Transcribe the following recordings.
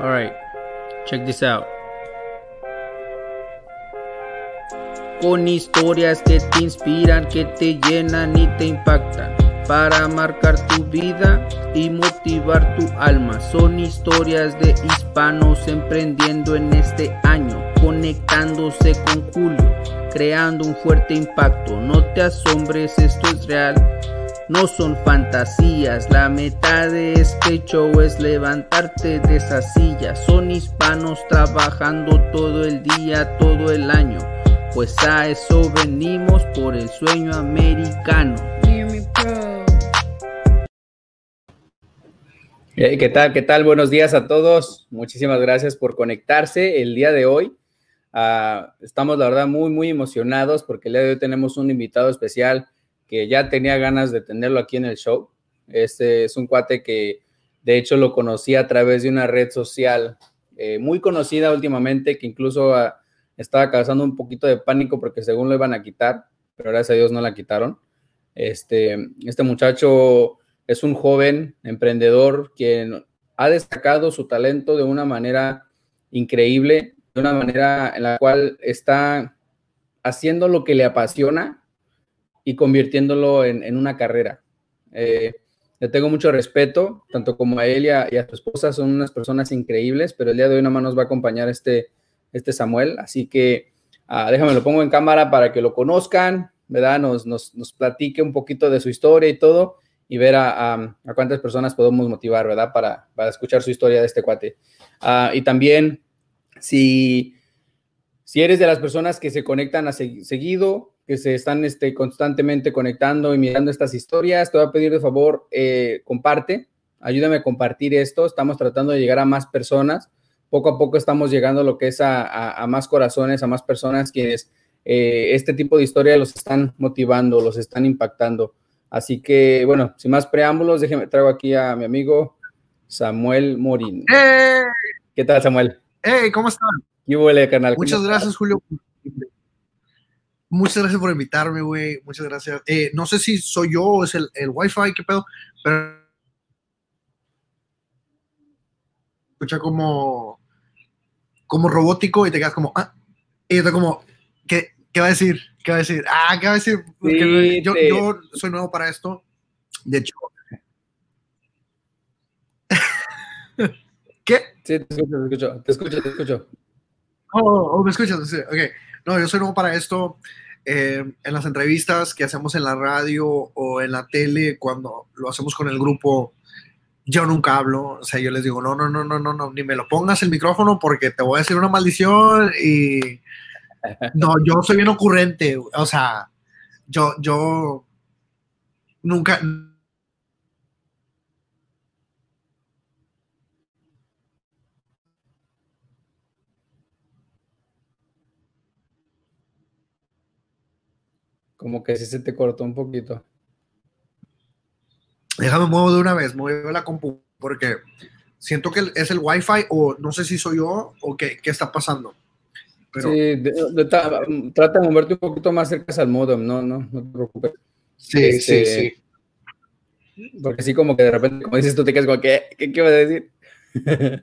All right, check this out. Con historias que te inspiran, que te llenan y te impactan para marcar tu vida y motivar tu alma. Son historias de hispanos emprendiendo en este año, conectándose con Julio, creando un fuerte impacto. No te asombres, esto es real no son fantasías. La meta de este show es levantarte de esa silla. Son hispanos trabajando todo el día, todo el año. Pues a eso venimos por el sueño americano. ¿Qué tal? ¿Qué tal? Buenos días a todos. Muchísimas gracias por conectarse el día de hoy. Ah, estamos, la verdad, muy, muy emocionados porque el día de hoy tenemos un invitado especial que ya tenía ganas de tenerlo aquí en el show. Este es un cuate que de hecho lo conocí a través de una red social eh, muy conocida últimamente, que incluso ah, estaba causando un poquito de pánico porque según lo iban a quitar, pero gracias a Dios no la quitaron. Este, este muchacho es un joven emprendedor quien ha destacado su talento de una manera increíble, de una manera en la cual está haciendo lo que le apasiona y convirtiéndolo en, una carrera. Eh, le tengo mucho respeto, tanto como a él y a, su esposa, son unas personas increíbles, pero el día de hoy nada más nos va a acompañar este, este Samuel, así que ah, déjame lo pongo en cámara para que lo conozcan, ¿verdad? Nos, nos, nos, platique un poquito de su historia y todo, y ver a, a, cuántas personas podemos motivar, ¿verdad? Para, para, escuchar su historia de este cuate. Ah, y también, si, si eres de las personas que se conectan a seguido, que se están este, constantemente conectando y mirando estas historias. Te voy a pedir de favor, eh, comparte, ayúdame a compartir esto. Estamos tratando de llegar a más personas. Poco a poco estamos llegando a lo que es a, más corazones, a más personas quienes eh, este tipo de historia los están motivando, los están impactando. Así que, bueno, sin más preámbulos, déjeme, traigo aquí a mi amigo Samuel Morín. ¿Qué tal, Samuel? Hey, ¿cómo están? ¿Qué huele, canal? Muchas gracias, Julio, Muchas gracias por invitarme, güey. Muchas gracias. Eh, no sé si soy yo o es el, el Wi-Fi, qué pedo, pero escucha como, como robótico y te quedas como, ah, y yo como, ¿qué, ¿qué, va a decir? ¿Qué va a decir? Ah, ¿qué va a decir? yo, yo, soy nuevo para esto. De hecho. ¿Qué? Sí, te escucho, te escucho, te escucho, te escucho. Oh, oh, me escuchas, sí, ok. No, yo soy nuevo para esto. Eh, en las entrevistas que hacemos en la radio o en la tele, cuando lo hacemos con el grupo, yo nunca hablo. O sea, yo les digo, no, no, no, no, no, no, ni me lo pongas el micrófono porque te voy a decir una maldición. Y no, yo soy bien ocurrente. O sea, yo, yo nunca, Como que sí se te cortó un poquito. Déjame muevo de una vez, muevo la compu, porque siento que es el Wi-Fi o no sé si soy yo o qué, qué está pasando. Sí, trata de moverte un poquito más cerca al modem, no, no, no te preocupes. Sí, sí, este, sí. Porque así como que de repente, como dices tú, te quedas como, ¿qué, qué, qué vas a decir?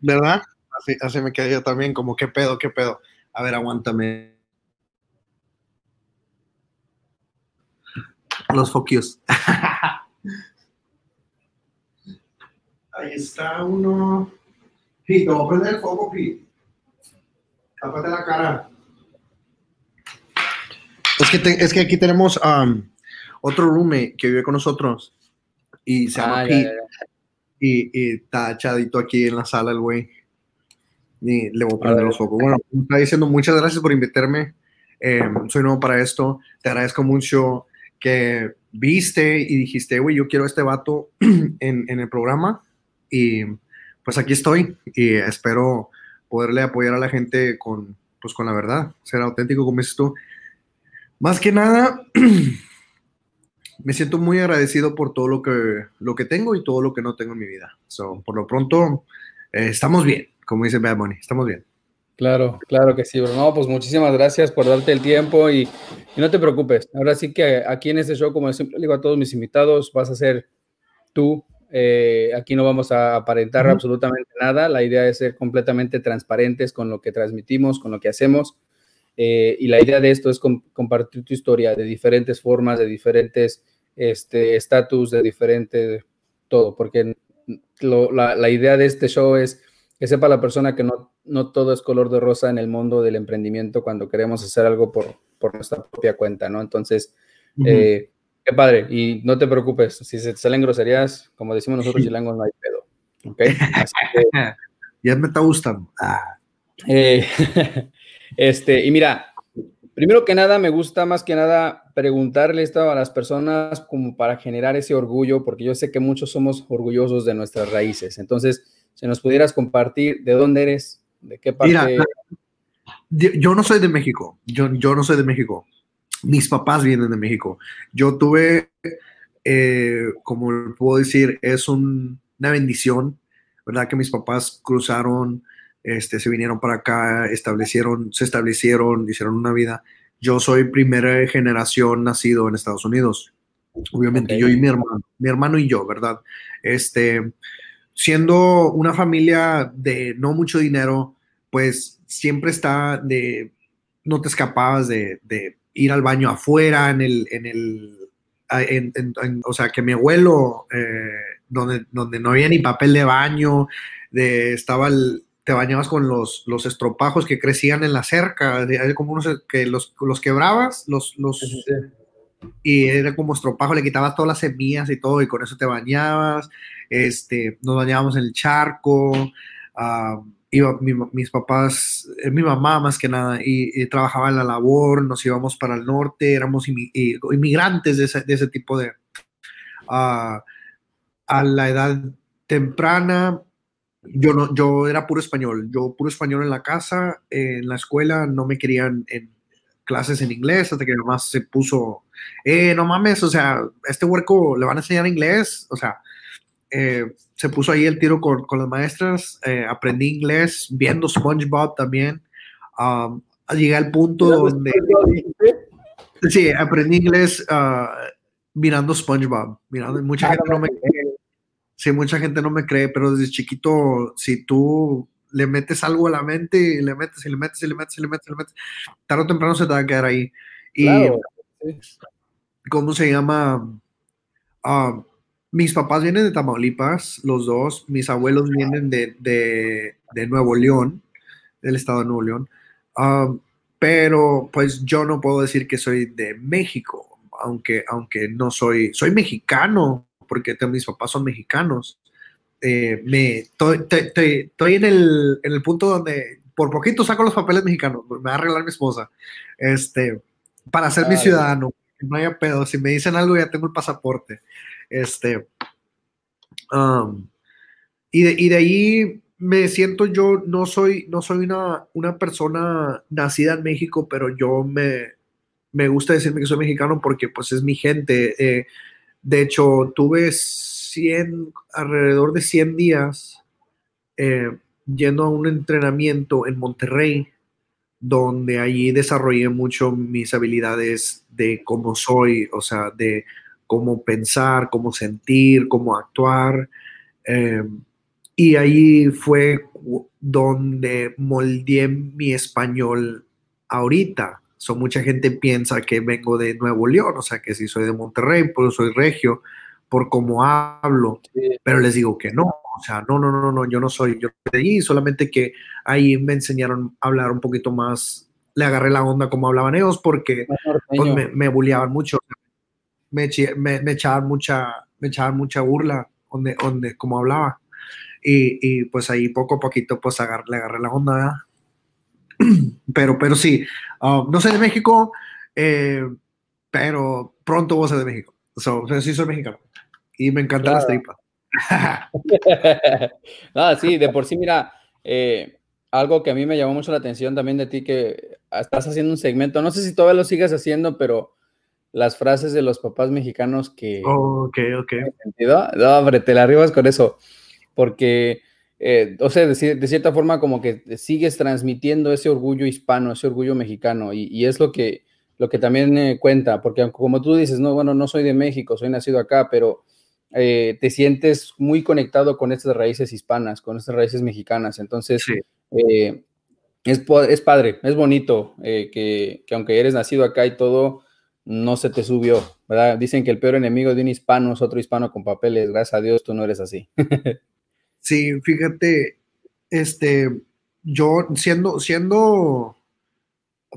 ¿Verdad? Así, así me quedé yo también, como, ¿qué pedo, qué pedo? A ver, aguántame. Los focus. Ahí está uno. Pito, voy a prender el foco, Pito. Tápate la cara. Es que, es que aquí tenemos um, otro roommate que vive con nosotros y se llama ah, Pete. Y, está echadito aquí en la sala el güey. Y le voy a prender los focos. Bueno, está diciendo muchas gracias por invitarme. Eh, soy nuevo para esto. Te agradezco mucho que viste y dijiste, güey, yo quiero este vato en, en, el programa y pues aquí estoy y espero poderle apoyar a la gente con, pues con la verdad, ser auténtico como dices tú. Más que nada, me siento muy agradecido por todo lo que, lo que tengo y todo lo que no tengo en mi vida. So, por lo pronto, eh, estamos bien, como dice Bad Money, estamos bien. Claro, claro que sí, bro. No, pues muchísimas gracias por darte el tiempo y, no te preocupes. Ahora sí que aquí en este show, como siempre digo a todos mis invitados, vas a ser tú Eh, aquí no vamos a aparentar absolutamente nada. La idea es ser completamente transparentes con lo que transmitimos, con lo que hacemos. Eh, y la idea de esto es compartir tu historia de diferentes formas, de diferentes este, estatus, de diferente todo, porque la, idea de este show es que sepa la persona que no, no todo es color de rosa en el mundo del emprendimiento cuando queremos hacer algo por, por nuestra propia cuenta, ¿no? Entonces, eh, qué padre, y no te preocupes, si se te salen groserías, como decimos nosotros chilangos, no hay pedo, ¿ok? ya me está gustando. Ah. Eh, este, y mira, primero que nada, me gusta más que nada preguntarle esto a las personas como para generar ese orgullo, porque yo sé que muchos somos orgullosos de nuestras raíces. Entonces, si nos pudieras compartir de dónde eres, de qué parte. Mira, yo no soy de México, yo, yo no soy de México. Mis papás vienen de México. Yo tuve, eh, como puedo decir, es una bendición, ¿verdad? Que mis papás cruzaron este, se vinieron para acá, establecieron, se establecieron, hicieron una vida. Yo soy primera generación nacido en Estados Unidos. Obviamente yo y mi hermano, mi hermano y yo, ¿verdad? Este, siendo una familia de no mucho dinero, pues siempre está de, no te escapabas de, ir al baño afuera, en el, en el, o sea, que mi abuelo, eh, donde, donde no había ni papel de baño, de, estaba el, te bañabas con los, los estropajos que crecían en la cerca, como unos que los, los quebrabas, los, los, y era como estropajo, le quitabas todas las semillas y todo, y con eso te bañabas, este, nos bañábamos en el charco, uh, iba, mis papás, eh, mi mamá más que nada, y, trabajaba en la labor, nos íbamos para el norte, éramos inmigrantes de ese, de ese tipo de... Uh, a la edad temprana yo no, yo era puro español, yo puro español en la casa, en la escuela no me querían en clases en inglés hasta que nomás se puso, eh, no mames, o sea, este huerco le van a enseñar inglés, o sea, eh, se puso ahí el tiro con, con las maestras, eh, aprendí inglés viendo SpongeBob también, um, llegué al punto donde... Sí, aprendí inglés uh, mirando SpongeBob, mirando, mucha ah, gente no me Sí, mucha gente no me cree, pero desde chiquito, si tú le metes algo a la mente y le metes y le metes y le metes y le metes y le metes, tarde o temprano se te va a quedar ahí. Y, ¿cómo se llama? Ah, mis papás vienen de Tamaulipas, los dos. Mis abuelos vienen de, de, de Nuevo León, del estado de Nuevo León. Ah, pero pues yo no puedo decir que soy de México, aunque, aunque no soy, soy mexicano, porque mis papás son mexicanos. Eh, me, estoy, en, el, en el punto donde por poquito saco los papeles mexicanos, me va a arreglar mi esposa, este, para ser mi ciudadano, no haya pedo, si me dicen algo ya tengo el pasaporte, este, um, y, de, y de ahí me siento yo, no soy, no soy una, una persona nacida en México, pero yo me, me gusta decirme que soy mexicano porque pues es mi gente, eh, de hecho, tuve 100, alrededor de 100 días eh, yendo a un entrenamiento en Monterrey, donde allí desarrollé mucho mis habilidades de cómo soy, o sea, de cómo pensar, cómo sentir, cómo actuar. Eh, y ahí fue donde moldeé mi español ahorita mucha gente piensa que vengo de Nuevo León, o sea, que si soy de Monterrey, pues soy regio, por cómo hablo, pero les digo que no, o sea, no, no, no, no, yo no soy yo de allí, solamente que ahí me enseñaron a hablar un poquito más, le agarré la onda como hablaban ellos, porque pues, me, me bulleaban mucho, me, me, echaban mucha, me echaban mucha burla donde, donde como hablaba. Y, y, pues ahí poco a poquito pues agarré, le agarré la onda, ¿verdad? pero, pero sí, um, no soy de México, eh, pero pronto voy a ser de México. So, sí soy mexicano. Y me encantan las tripas. ah, sí, de por sí, mira, eh, algo que a mí me llamó mucho la atención también de ti, que estás haciendo un segmento, no sé si todavía lo sigas haciendo, pero las frases de los papás mexicanos que... Oh, ok, ok. No, hombre, te la arribas con eso, porque eh, o sea, de, cierta forma como que sigues transmitiendo ese orgullo hispano, ese orgullo mexicano, y, es lo que, lo que también cuenta, porque como tú dices, no, bueno, no soy de México, soy nacido acá, pero eh, te sientes muy conectado con estas raíces hispanas, con estas raíces mexicanas. Entonces, eh, es, es, padre, es bonito que, que, aunque eres nacido acá y todo, no se te subió, ¿verdad? Dicen que el peor enemigo de un hispano es otro hispano con papeles. Gracias a Dios, tú no eres así. sí, fíjate, este, yo siendo, siendo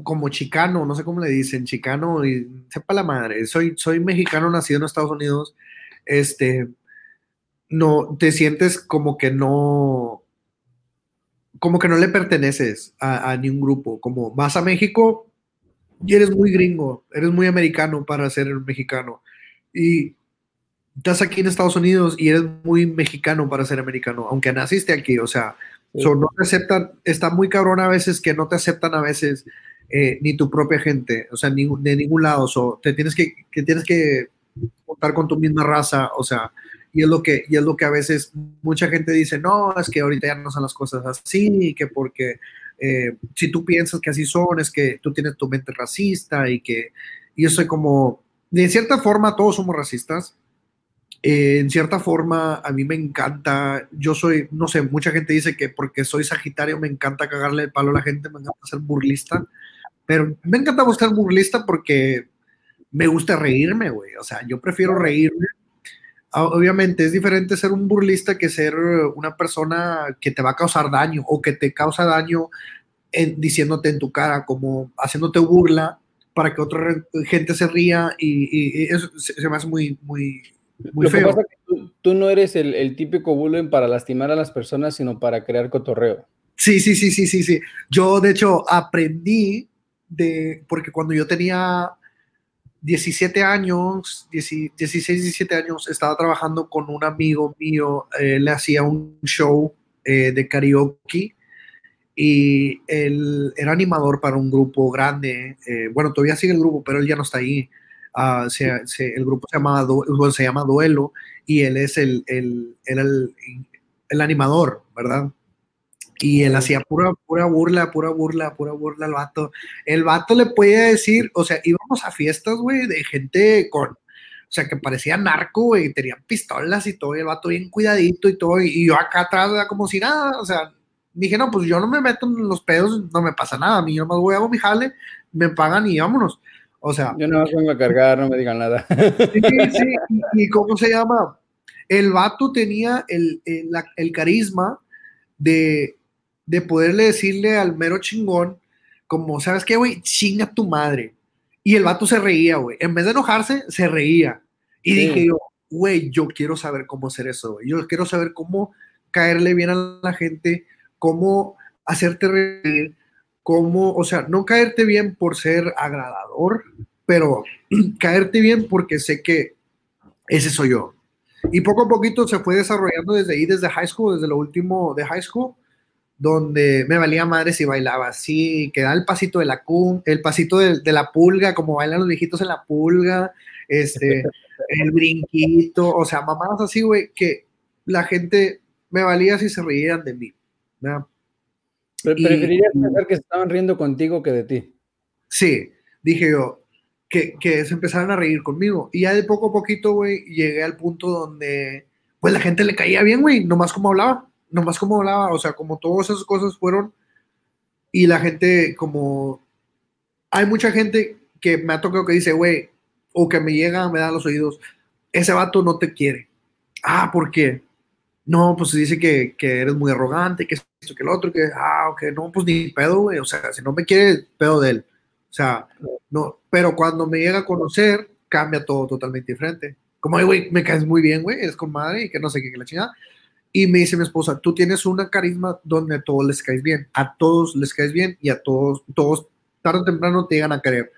como chicano, no sé cómo le dicen, chicano, y sepa la madre, soy, soy mexicano nacido en Estados Unidos, este, no, te sientes como que no, como que no le perteneces a, a ningún grupo, como vas a México y eres muy gringo, eres muy americano para ser mexicano, y estás aquí en Estados Unidos y eres muy mexicano para ser americano, aunque naciste aquí, o sea, no te aceptan, está muy cabrón a veces que no te aceptan a veces eh, ni tu propia gente, o sea, ni, de ningún lado, o te tienes que, que tienes que contar con tu misma raza, o sea, y es lo que, y es lo que a veces mucha gente dice, no, es que ahorita ya no son las cosas así, que porque eh, si tú piensas que así son, es que tú tienes tu mente racista y que, y yo soy como, de cierta forma todos somos racistas, eh, en cierta forma, a mí me encanta, yo soy, no sé, mucha gente dice que porque soy Sagitario me encanta cagarle el palo a la gente, me encanta ser burlista, pero me encanta buscar burlista porque me gusta reírme, güey, o sea, yo prefiero reírme. Ah, obviamente es diferente ser un burlista que ser una persona que te va a causar daño o que te causa daño en, diciéndote en tu cara, como haciéndote burla para que otra gente se ría y, eso se me hace muy, muy, muy feo. tú, no eres el, típico bullying para lastimar a las personas, sino para crear cotorreo. Sí, sí, sí, sí, sí, sí. Yo, de hecho, aprendí de, porque cuando yo tenía 17 años, 16, 17 años, estaba trabajando con un amigo mío, le hacía un show eh, de karaoke y él era animador para un grupo grande. Eh, bueno, todavía sigue el grupo, pero él ya no está ahí. Ah, el grupo se, llama, se llama Duelo y él es el, el, el, el animador, ¿verdad? Y él hacía pura, pura burla, pura burla, pura burla al vato. El vato le podía decir, o sea, íbamos a fiestas, güey, de gente con, o sea, que parecía narco, güey, tenían pistolas y todo, y el vato bien cuidadito y todo, y, yo acá atrás, como si nada, o sea, dije, no, pues yo no me meto en los pedos, no me pasa nada, a mí yo más voy, hago mi jale, me pagan y vámonos. O sea. Yo no vengo a cargar, no me digan nada. Sí, sí, y, cómo se llama. El vato tenía el, el, carisma de, de, poderle decirle al mero chingón, como, ¿sabes qué, güey? Chinga tu madre. Y el vato se reía, güey. En vez de enojarse, se reía. Y dije yo, güey, yo quiero saber cómo hacer eso, güey. Yo quiero saber cómo caerle bien a la gente, cómo hacerte reír, cómo, o sea, no caerte bien por ser agradador, pero caerte bien porque sé que ese soy yo. Y poco a poquito se fue desarrollando desde ahí, desde high school, desde lo último de high school, donde me valía madre si bailaba así, que da el pasito de la cum, el pasito de, la pulga, como bailan los viejitos en la pulga, este, el brinquito, o sea, mamadas así, güey, que la gente me valía si se reían de mí. Preferirías pensar que estaban riendo contigo que de ti. Sí, dije yo, que, que se empezaron a reír conmigo. Y ya de poco a poquito, güey, llegué al punto donde, pues la gente le caía bien, güey, nomás como hablaba, nomás como hablaba, o sea, como todas esas cosas fueron. Y la gente, como, hay mucha gente que me ha tocado que dice, güey, o que me llega, me da los oídos, ese vato no te quiere. Ah, ¿por qué? No, pues dice que, que eres muy arrogante, que esto, que el otro, que, ah, ok, no, pues ni pedo, güey, o sea, si no me quiere, pedo de él. O sea, no, pero cuando me llega a conocer, cambia todo totalmente diferente. Como, güey, me caes muy bien, güey, eres con madre y que no sé qué, que la chingada. Y me dice mi esposa, tú tienes una carisma donde a todos les caes bien, a todos les caes bien y a todos, todos tarde o temprano te llegan a querer,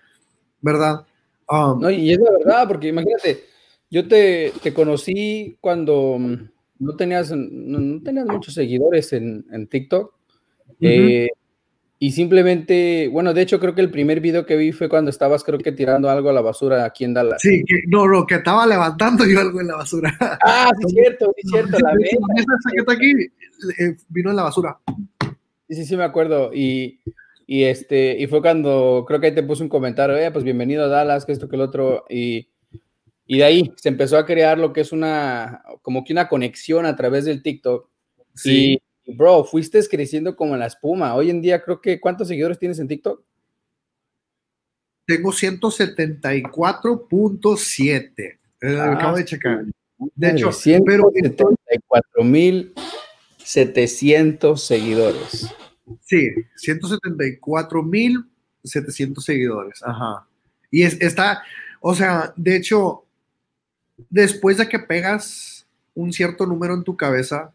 ¿verdad? Um, no, y es la verdad, porque imagínate, yo te, te conocí cuando no tenías, no, tenías muchos seguidores en, en TikTok. Eh, y simplemente, bueno, de hecho creo que el primer video que vi fue cuando estabas creo que tirando algo a la basura aquí en Dallas. Sí, no, no, que estaba levantando yo algo en la basura. Ah, sí, cierto, sí, cierto. la que está aquí eh, vino en la basura. Sí, sí, sí, me acuerdo. Y, y, este, y fue cuando creo que ahí te puse un comentario, eh, pues bienvenido a Dallas, que esto, que el otro. Y, Y de ahí se empezó a crear lo que es una, como que una conexión a través del TikTok. Sí. Y, bro, fuiste creciendo como la espuma. Hoy en día creo que, ¿cuántos seguidores tienes en TikTok? Tengo 174.7. Eh, ah, acabo de checar. De hecho, 174.700 seguidores. Sí, 174.700 seguidores. Ajá. Y es, está, o sea, de hecho, después de que pegas un cierto número en tu cabeza,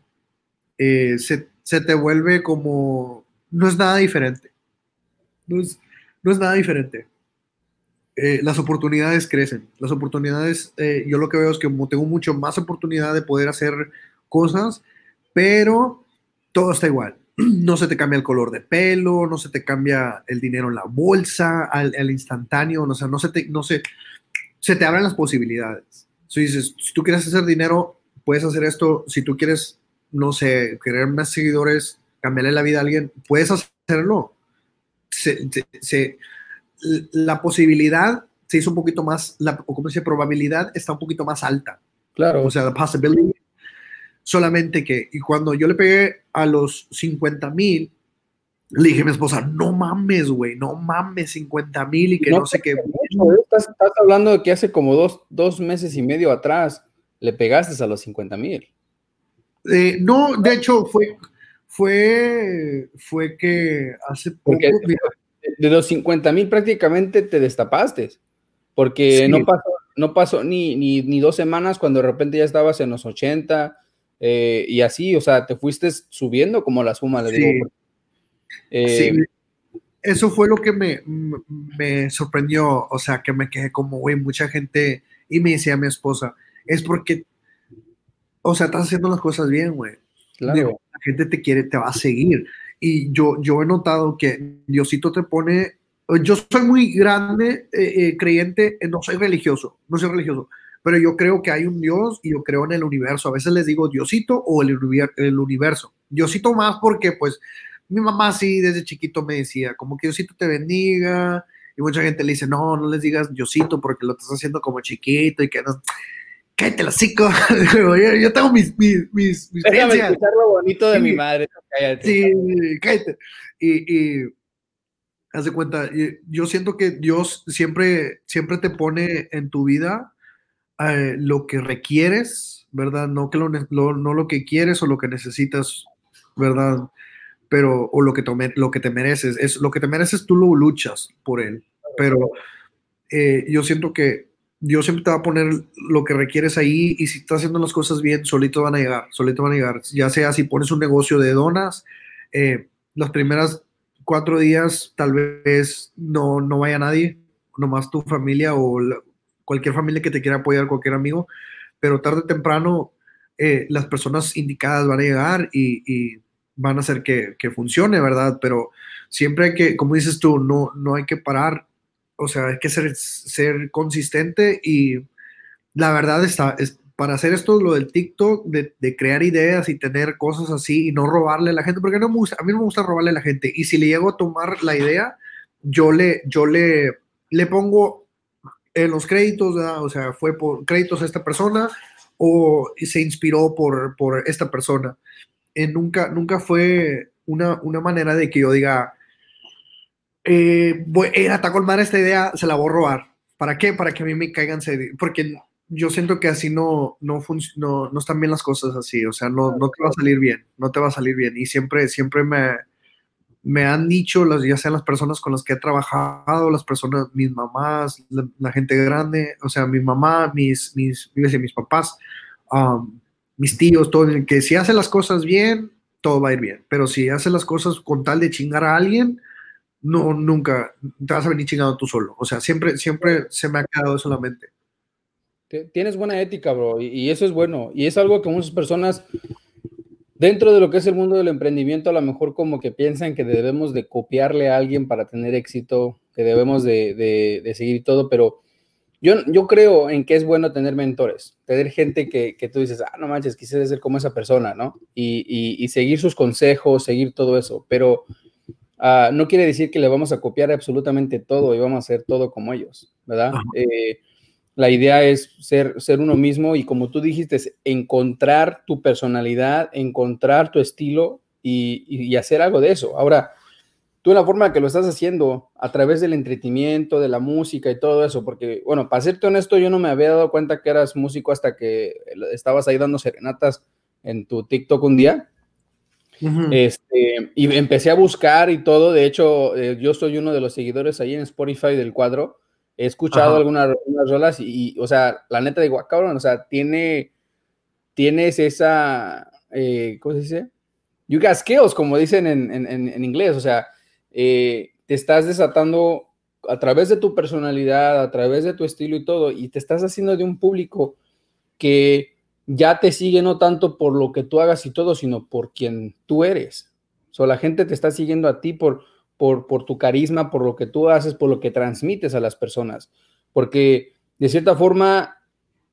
eh, se, te vuelve como, no es nada diferente. No es, nada diferente. Eh, las oportunidades crecen. Las oportunidades, eh, yo lo que veo es que tengo mucho más oportunidad de poder hacer cosas, pero todo está igual. No se te cambia el color de pelo, no se te cambia el dinero en la bolsa al, instantáneo, o sea, no se te, no se, se te abren las posibilidades si dices, si tú quieres hacer dinero, puedes hacer esto. Si tú quieres, no sé, querer más seguidores, cambiarle la vida a alguien, puedes hacerlo. la posibilidad se hizo un poquito más, la, o como dice, probabilidad está un poquito más alta. Claro. O sea, la possibility. Solamente que, y cuando yo le pegué a los 50 mil, le dije a mi esposa, no mames, güey, no mames, 50 mil y que no, sé qué. estás, hablando de que hace como dos, meses y medio atrás le pegaste a los 50 mil. Eh, no, de hecho, fue, fue, fue que hace poco. de los 50 mil prácticamente te destapaste, porque no pasó, no pasó ni, ni, dos semanas cuando de repente ya estabas en los 80 eh, y así, o sea, te fuiste subiendo como la suma, le digo sí, eh, eso fue lo que me, me, sorprendió, o sea, que me quedé como, güey, mucha gente, y me decía mi esposa, es porque, o sea, estás haciendo las cosas bien, güey. Claro. la gente te quiere, te va a seguir. Y yo, yo he notado que Diosito te pone, yo soy muy grande eh, eh, creyente, no soy religioso, no soy religioso, pero yo creo que hay un Dios y yo creo en el universo. A veces les digo Diosito o el, el universo. Diosito más porque pues mi mamá sí desde chiquito me decía, como que Diosito te bendiga, y mucha gente le dice, no, no les digas Diosito porque lo estás haciendo como chiquito y que no... Cállate la cico. yo, tengo mis, mis, mis, mis escuchar lo bonito de mi madre. Cállate. Sí, cállate. Y, y haz de cuenta, yo siento que Dios siempre, siempre te pone en tu vida eh, lo que requieres, ¿verdad? No, que lo, no lo que quieres o lo que necesitas, ¿verdad? pero, o lo que, te, lo que te mereces, es lo que te mereces, tú lo luchas por él, pero eh, yo siento que Dios siempre te va a poner lo que requieres ahí y si estás haciendo las cosas bien, solito van a llegar, solito van a llegar, ya sea si pones un negocio de donas, eh, las primeras cuatro días tal vez no, no vaya nadie, nomás tu familia o cualquier familia que te quiera apoyar, cualquier amigo, pero tarde o temprano eh, las personas indicadas van a llegar y van a hacer que, funcione, ¿verdad? Pero siempre hay que, como dices tú, no, no hay que parar, o sea, hay que ser, ser consistente y la verdad está, es, para hacer esto, lo del TikTok, de, crear ideas y tener cosas así y no robarle a la gente, porque no me gusta, a mí no me gusta robarle a la gente y si le llego a tomar la idea, yo le, yo le, le pongo en los créditos, o sea, fue por créditos a esta persona o se inspiró por, por esta persona. Eh, nunca, nunca fue una, manera de que yo diga, eh, voy, eh, ataco mal esta idea, se la voy a robar. ¿Para qué? Para que a mí me caigan, porque yo siento que así no, no, no, no están bien las cosas así, o sea, no, no te va a salir bien, no te va a salir bien. Y siempre, siempre me, me han dicho, las, ya sean las personas con las que he trabajado, las personas, mis mamás, la, gente grande, o sea, mi mamá, mis, mis, mis papás, um, mis tíos, todo, que si hace las cosas bien, todo va a ir bien. Pero si hace las cosas con tal de chingar a alguien, no, nunca te vas a venir chingando tú solo. O sea, siempre, siempre se me ha quedado eso en la mente. Tienes buena ética, bro, y, eso es bueno. Y es algo que muchas personas, dentro de lo que es el mundo del emprendimiento, a lo mejor como que piensan que debemos de copiarle a alguien para tener éxito, que debemos de, de, de seguir todo, pero yo, creo en que es bueno tener mentores, tener gente que, tú dices, ah, no manches, quise ser como esa persona, ¿no? Y, seguir sus consejos, seguir todo eso, pero ah, no quiere decir que le vamos a copiar absolutamente todo y vamos a hacer todo como ellos, ¿verdad? Eh, la idea es ser, ser uno mismo y como tú dijiste, encontrar tu personalidad, encontrar tu estilo y, hacer algo de eso. Ahora, tú la forma que lo estás haciendo, a través del entretenimiento, de la música y todo eso, porque, bueno, para serte honesto, yo no me había dado cuenta que eras músico hasta que estabas ahí dando serenatas en tu TikTok un día. Este, y empecé a buscar y todo. De hecho, eh, yo soy uno de los seguidores ahí en Spotify del cuadro he escuchado algunas, rolas y, o sea, la neta digo, ah, cabrón, o sea, tiene, tienes esa, eh, ¿cómo se dice? You got skills, como dicen en, inglés, o sea, eh, te estás desatando a través de tu personalidad, a través de tu estilo y todo, y te estás haciendo de un público que ya te sigue no tanto por lo que tú hagas y todo, sino por quien tú eres. O sea, la gente te está siguiendo a ti por, por, tu carisma, por lo que tú haces, por lo que transmites a las personas. Porque de cierta forma,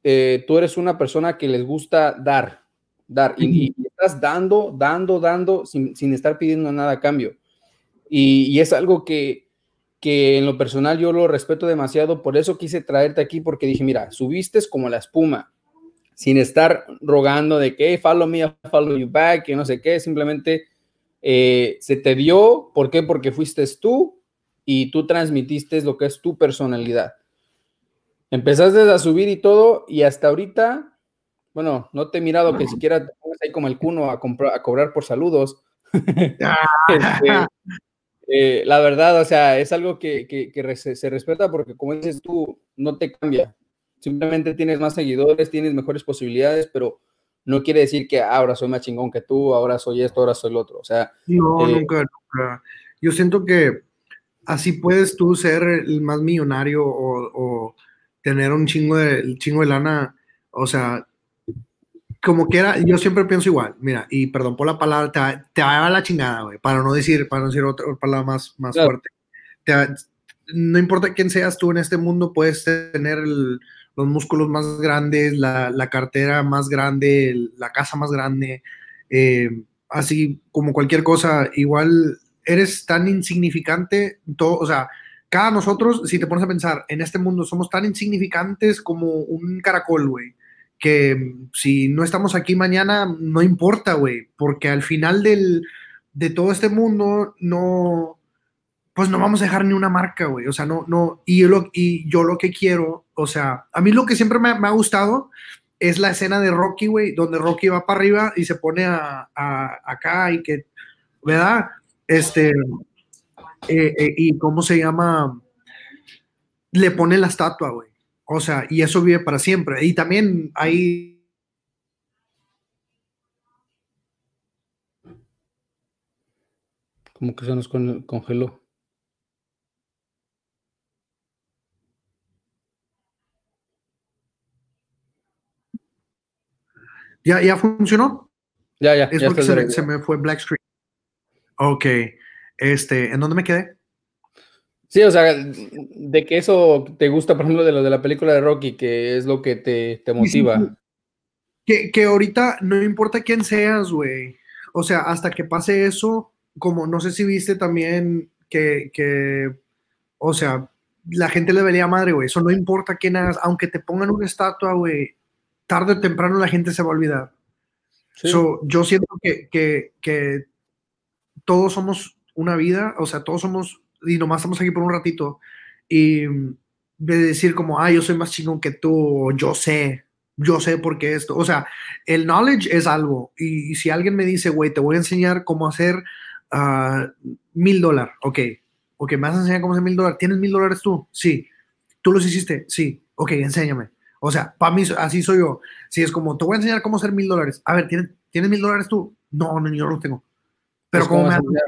eh, tú eres una persona que les gusta dar, dar, y, estás dando, dando, dando, sin, estar pidiendo nada a cambio. Y, es algo que, que en lo personal yo lo respeto demasiado, por eso quise traerte aquí, porque dije, mira, subiste como la espuma, sin estar rogando de que, follow me, follow you back, que no sé qué, simplemente eh, se te dio, ¿por qué? Porque fuiste tú y tú transmitiste lo que es tu personalidad. Empezaste a subir y todo, y hasta ahorita, bueno, no te he mirado que siquiera te pongas ahí como el cuno a, cobrar por saludos. Este, eh, la verdad, o sea, es algo que, que, se respeta porque, como dices tú, no te cambia. Simplemente tienes más seguidores, tienes mejores posibilidades, pero no quiere decir que ah, ahora soy más chingón que tú, ahora soy esto, ahora soy el otro. O sea, no, eh, nunca, nunca. Yo siento que así puedes tú ser el más millonario o, tener un chingo de, chingo de lana. O sea, como quiera, yo siempre pienso igual. Mira, y perdón por la palabra, te, te va a la chingada, güey, para no decir, para no decir otra, palabra más, más fuerte. no importa quién seas tú en este mundo, puedes tener el los músculos más grandes, la, cartera más grande, la casa más grande, eh, así como cualquier cosa, igual eres tan insignificante, todo, o sea, cada nosotros, si te pones a pensar, en este mundo somos tan insignificantes como un caracol, güey, que si no estamos aquí mañana, no importa, güey, porque al final del, de todo este mundo no, pues no vamos a dejar ni una marca, güey. O sea, no, no, y yo, lo, y yo lo que quiero, o sea, a mí lo que siempre me, ha gustado es la escena de Rocky, güey, donde Rocky va para arriba y se pone a, acá y que, ¿verdad? Este, eh, eh, y cómo se llama, le pone la estatua, güey. O sea, y eso vive para siempre. Y también hay como que se nos congeló. ¿Ya, ya funcionó? Ya, ya. Es porque se, me fue black screen. Ok. Este, ¿En dónde me quedé? Sí, o sea, de que eso te gusta, por ejemplo, de lo de la película de Rocky, que es lo que te, te motiva. Que, que ahorita no importa quién seas, güey. O sea, hasta que pase eso, como no sé si viste también que, que o sea, la gente le vería madre, güey. Eso no importa quién hagas, aunque te pongan una estatua, güey tarde o temprano la gente se va a olvidar. yo siento que, todos somos una vida, o sea, todos somos, y nomás estamos aquí por un ratito, y de decir como, ah, yo soy más chingón que tú, yo sé, yo sé por qué esto, o sea, el knowledge es algo, y, si alguien me dice, güey, te voy a enseñar cómo hacer ah, mil dólares, ok, ok, me vas a enseñar cómo hacer mil dólares, ¿tienes mil dólares tú? Sí. ¿Tú los hiciste? Sí. Ok, enséñame. O sea, para mí así soy yo. Si es como, te voy a enseñar cómo hacer mil dólares. A ver, ¿tienes, ¿tienes mil dólares tú? No, no, yo no los tengo. Pero ¿cómo, me vas a enseñar?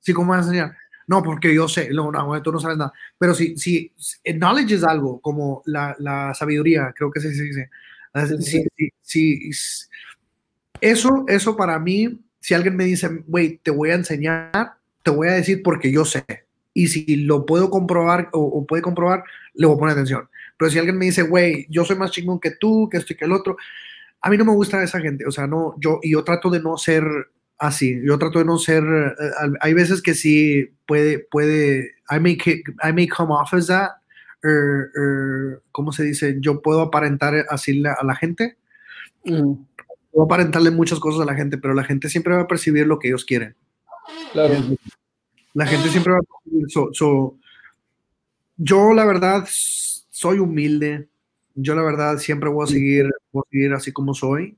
Sí, ¿cómo me vas a enseñar? No, porque yo sé, no, no, tú no sabes nada. Pero si, si knowledge es algo, como la, la sabiduría, creo que sí se dice. Sí, sí, sí, eso, eso para mí, si alguien me dice, güey, te voy a enseñar, te voy a decir porque yo sé. Y si lo puedo comprobar o, o puede comprobar, le voy a poner atención. Pero si alguien me dice, güey, yo soy más chingón que tú, que esto y que el otro, a mí no me gusta esa gente. O sea, no, yo, y yo trato de no ser así. Yo trato de no ser, eh, hay veces que sí puede, puede, I may, I may come off as that, er, er, ¿cómo se dice? Yo puedo aparentar así a la gente. Mm. Puedo aparentarle muchas cosas a la gente, pero la gente siempre va a percibir lo que ellos quieren. Claro. La gente siempre va a percibir. yo, la verdad, soy humilde. Yo, la verdad, siempre voy a seguir, voy a seguir así como soy.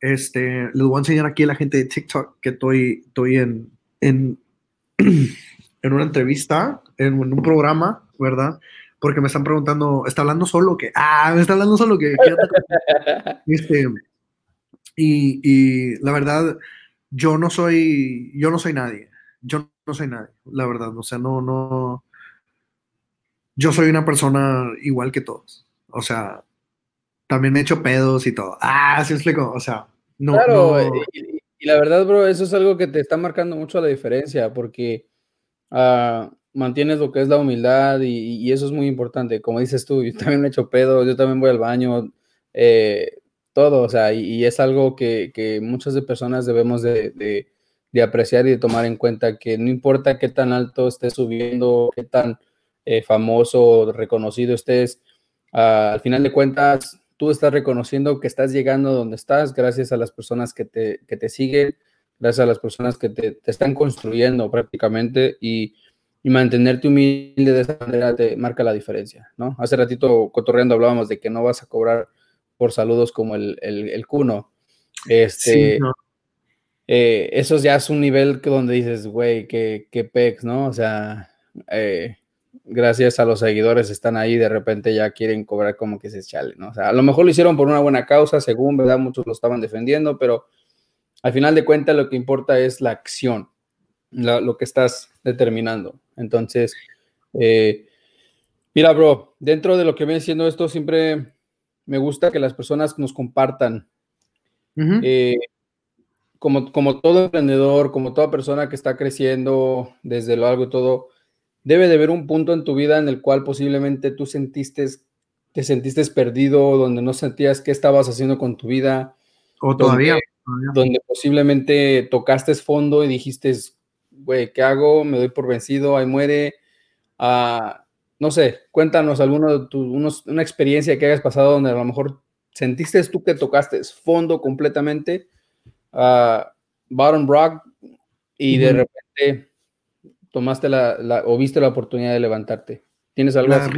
Este, les voy a enseñar aquí a la gente de TikTok que estoy, estoy en, en, en una entrevista, en, un programa, ¿verdad? Porque me están preguntando, ¿está hablando solo que? Ah, me está hablando solo que. este, y, y, la verdad, yo no soy, yo no soy nadie. Yo no soy nadie, la verdad. O sea, no, no. Yo soy una persona igual que todos. O sea, también me he hecho pedos y todo. Ah, sí explico. O sea, no. Claro, Y, la verdad, bro, eso es algo que te está marcando mucho la diferencia, porque uh, mantienes lo que es la humildad y, eso es muy importante. Como dices tú, yo también me he hecho pedos, yo también voy al baño, eh, todo, o sea, y, es algo que, que, muchas de personas debemos de, de, de, apreciar y de tomar en cuenta, que no importa qué tan alto estés subiendo, qué tan eh, famoso, reconocido estés, uh, al final de cuentas tú estás reconociendo que estás llegando donde estás gracias a las personas que te, que te siguen, gracias a las personas que te, te están construyendo prácticamente y, y, mantenerte humilde de esa manera te marca la diferencia, ¿no? Hace ratito cotorreando hablábamos de que no vas a cobrar por saludos como el, el, el cuno. Este, eh, eso ya es un nivel que donde dices, güey, qué, qué pex, ¿no? O sea, eh, gracias a los seguidores están ahí, de repente ya quieren cobrar como que se chale, ¿no? O sea, a lo mejor lo hicieron por una buena causa, según, ¿verdad? Muchos lo estaban defendiendo, pero al final de cuentas lo que importa es la acción, lo que estás determinando. Entonces, eh, mira, bro, dentro de lo que viene siendo esto, siempre me gusta que las personas nos compartan. Eh, como, como todo emprendedor, como toda persona que está creciendo desde lo algo y todo, debe de haber un punto en tu vida en el cual posiblemente tú sentiste, te sentiste perdido, donde no sentías qué estabas haciendo con tu vida. O todavía. Donde, posiblemente tocaste fondo y dijiste, güey, ¿qué hago? Me doy por vencido, ahí muere. Ah, no sé, cuéntanos alguno de tus, una experiencia que hayas pasado donde a lo mejor sentiste tú que tocaste fondo completamente, uh, bottom rock, y de repente tomaste la, o viste la oportunidad de levantarte? ¿Tienes algo así?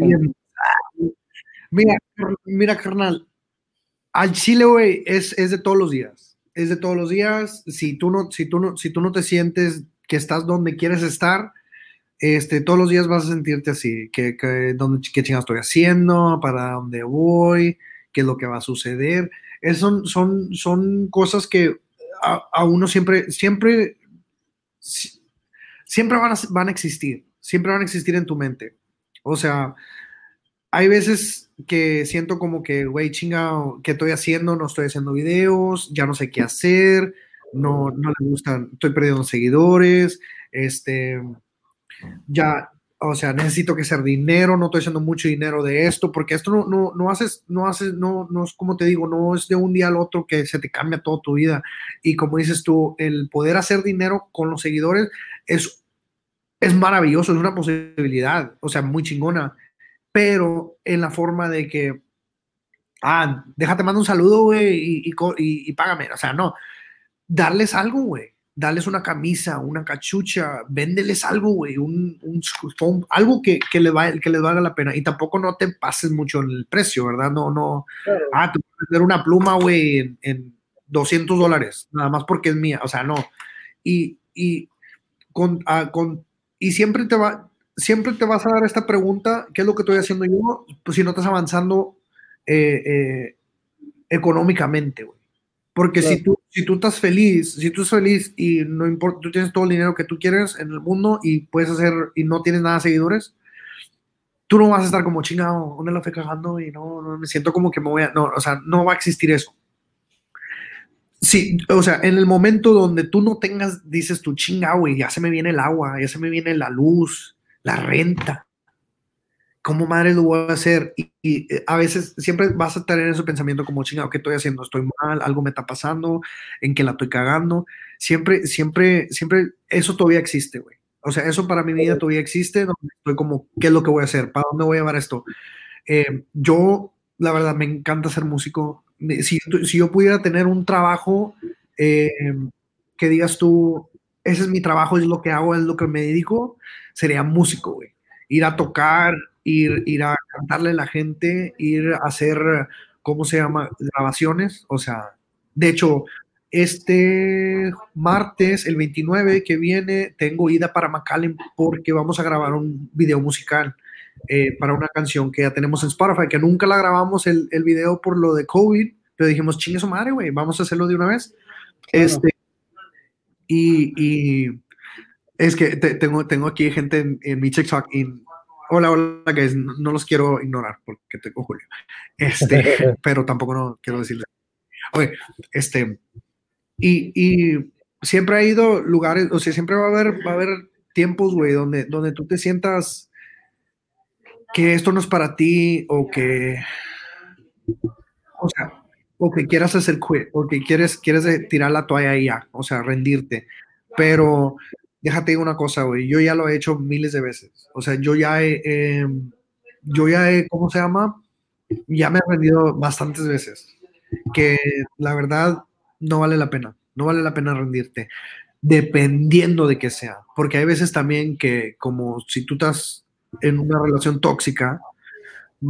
Mira, mira, carnal, al Chile, güey, es, de todos los días. Es de todos los días. Si tú no, si tú no, si tú no te sientes que estás donde quieres estar, este, todos los días vas a sentirte así, que, que dónde, qué chingados estoy haciendo, para dónde voy, qué es lo que va a suceder. Es, son, son, son cosas que a, a, uno siempre, siempre, siempre van a, van a existir, siempre van a existir en tu mente. O sea, hay veces que siento como que, güey, chinga, ¿qué estoy haciendo? No estoy haciendo videos, ya no sé qué hacer, no, no le gustan, estoy perdiendo seguidores, este, ya, o sea, necesito que hacer dinero, no estoy haciendo mucho dinero de esto, porque esto no, no, no haces, no haces, no, no es como te digo, no es de un día al otro que se te cambia toda tu vida. Y como dices tú, el poder hacer dinero con los seguidores es, es maravilloso, es una posibilidad, o sea, muy chingona, pero en la forma de que, ah, déjate mando un saludo, güey, y, y, y, págame, o sea, no, darles algo, güey, darles una camisa, una cachucha, véndeles algo, güey, un, un, algo que, que, le va, que les valga la pena, y tampoco no te pases mucho en el precio, ¿verdad? No, no, ah, te puedes vender una pluma, güey, en, en 200 dólares, nada más porque es mía, o sea, no, y, y con, ah, con y siempre te va, siempre te vas a dar esta pregunta, ¿qué es lo que estoy haciendo yo? Pues si no estás avanzando eh, eh, económicamente, güey. Porque si, tú, si tú estás feliz, si tú estás feliz y no importa, tú tienes todo el dinero que tú quieres en el mundo y puedes hacer y no tienes nada de seguidores, tú no vas a estar como chingado, ¿dónde la fe cagando? Y no, no, me siento como que me voy a, no, o sea, no va a existir eso. Sí, o sea, en el momento donde tú no tengas, dices tu chinga, güey, ya se me viene el agua, ya se me viene la luz, la renta. ¿Cómo madre lo voy a hacer? Y, eh, a veces siempre vas a tener ese pensamiento como chingado, ¿qué estoy haciendo? ¿Estoy mal? ¿Algo me está pasando? ¿En qué la estoy cagando? Siempre, siempre, siempre, eso todavía existe, güey. O sea, eso para mi vida todavía existe, donde estoy como, ¿qué es lo que voy a hacer? ¿Para dónde voy a llevar esto? Eh, yo, la verdad, me encanta ser músico. Si, si yo pudiera tener un trabajo eh, que digas tú, ese es mi trabajo, es lo que hago, es lo que me dedico, sería músico, güey. Ir a tocar, ir, ir a cantarle a la gente, ir a hacer, ¿cómo se llama? Grabaciones. O sea, de hecho, este martes, el 29 que viene, tengo ida para McAllen porque vamos a grabar un video musical eh, para una canción que ya tenemos en Spotify, que nunca la grabamos el, el video por lo de COVID, pero dijimos, chingue su madre, güey, vamos a hacerlo de una vez. Este, y, y, es que tengo, tengo aquí gente en, mi TikTok y hola, hola, que no los quiero ignorar porque tengo Julio. Este, pero tampoco no quiero decirle. Oye, este, y, y, siempre ha ido lugares, o sea, siempre va a haber, va a haber tiempos, güey, donde, donde tú te sientas que esto no es para ti o que, o sea, o que quieras hacer quit, o que quieres, quieres tirar la toalla y ya, o sea, rendirte. Pero déjate una cosa, güey, yo ya lo he hecho miles de veces. O sea, yo ya he, yo ya he, ¿cómo se llama? Ya me he rendido bastantes veces. Que la verdad no vale la pena, no vale la pena rendirte, dependiendo de que sea, porque hay veces también que como si tú estás en una relación tóxica,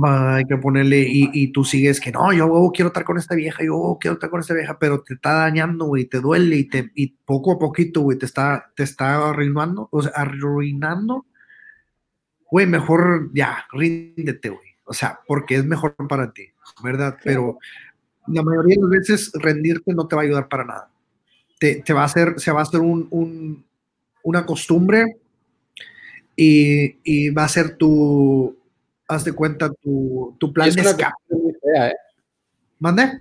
hay que ponerle y, tú sigues que no, yo quiero estar con esta vieja, yo quiero estar con esta vieja, pero te está dañando, güey, te duele y, te, y poco a poquito, güey, te está, te está arruinando, o sea, arruinando, güey, mejor ya, ríndete, güey, o sea, porque es mejor para ti, ¿verdad? Pero la mayoría de las veces rendirte no te va a ayudar para nada. Te, te va a hacer, se va a hacer un, un, una costumbre y, y, va a ser tu, haz de cuenta, tu, tu plan de escape. Muy fea, ¿eh? ¿Mande?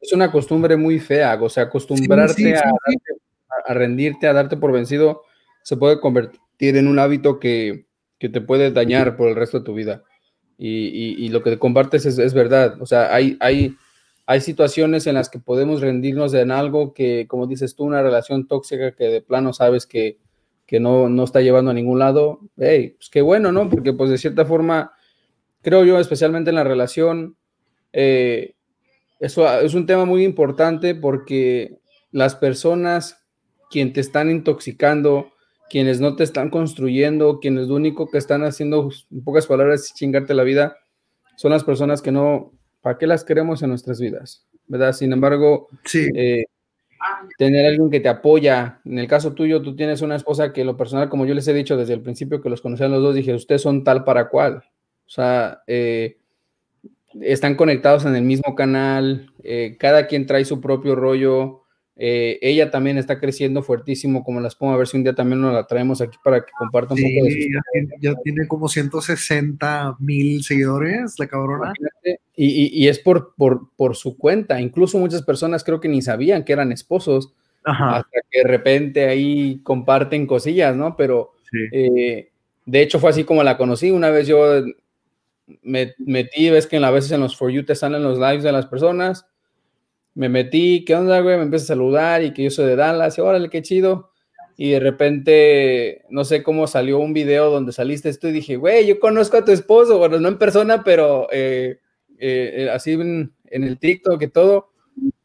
Es una costumbre muy fea, o sea, acostumbrarte a, a, rendirte, a darte por vencido, se puede convertir en un hábito que, que te puede dañar por el resto de tu vida. Y, y, y lo que te compartes es, es, verdad, o sea, hay, hay hay situaciones en las que podemos rendirnos en algo que, como dices tú, una relación tóxica que de plano sabes que, que no, no está llevando a ningún lado. Hey, pues qué bueno, ¿no? Porque pues de cierta forma, creo yo, especialmente en la relación, eh, eso es un tema muy importante porque las personas quien te están intoxicando, quienes no te están construyendo, quienes lo único que están haciendo, en pocas palabras, chingarte la vida, son las personas que no, ¿para qué las queremos en nuestras vidas? ¿Verdad? Sin embargo, eh, tener alguien que te apoya. En el caso tuyo, tú tienes una esposa que lo personal, como yo les he dicho desde el principio que los conocían los dos, dije, ustedes son tal para cual. O sea, eh, están conectados en el mismo canal, eh, cada quien trae su propio rollo. Eh, ella también está creciendo fuertísimo, como las pongo, a ver si un día también nos la traemos aquí para que comparta un poco de su ya, tiene, ya tiene como 160 mil seguidores, la cabrona. Y, y, es por, por, por, su cuenta, incluso muchas personas creo que ni sabían que eran esposos, Ajá. hasta que de repente ahí comparten cosillas, ¿no? Pero sí. eh, de hecho fue así como la conocí, una vez yo me metí, ves que a veces en los For You te salen los lives de las personas, me metí, ¿qué onda, güey? Me empecé a saludar y que yo soy de Dallas, y órale, qué chido. Y de repente, no sé cómo salió un video donde saliste tú y dije, güey, yo conozco a tu esposo, bueno, no en persona, pero eh, eh, así en, en, el TikTok y todo.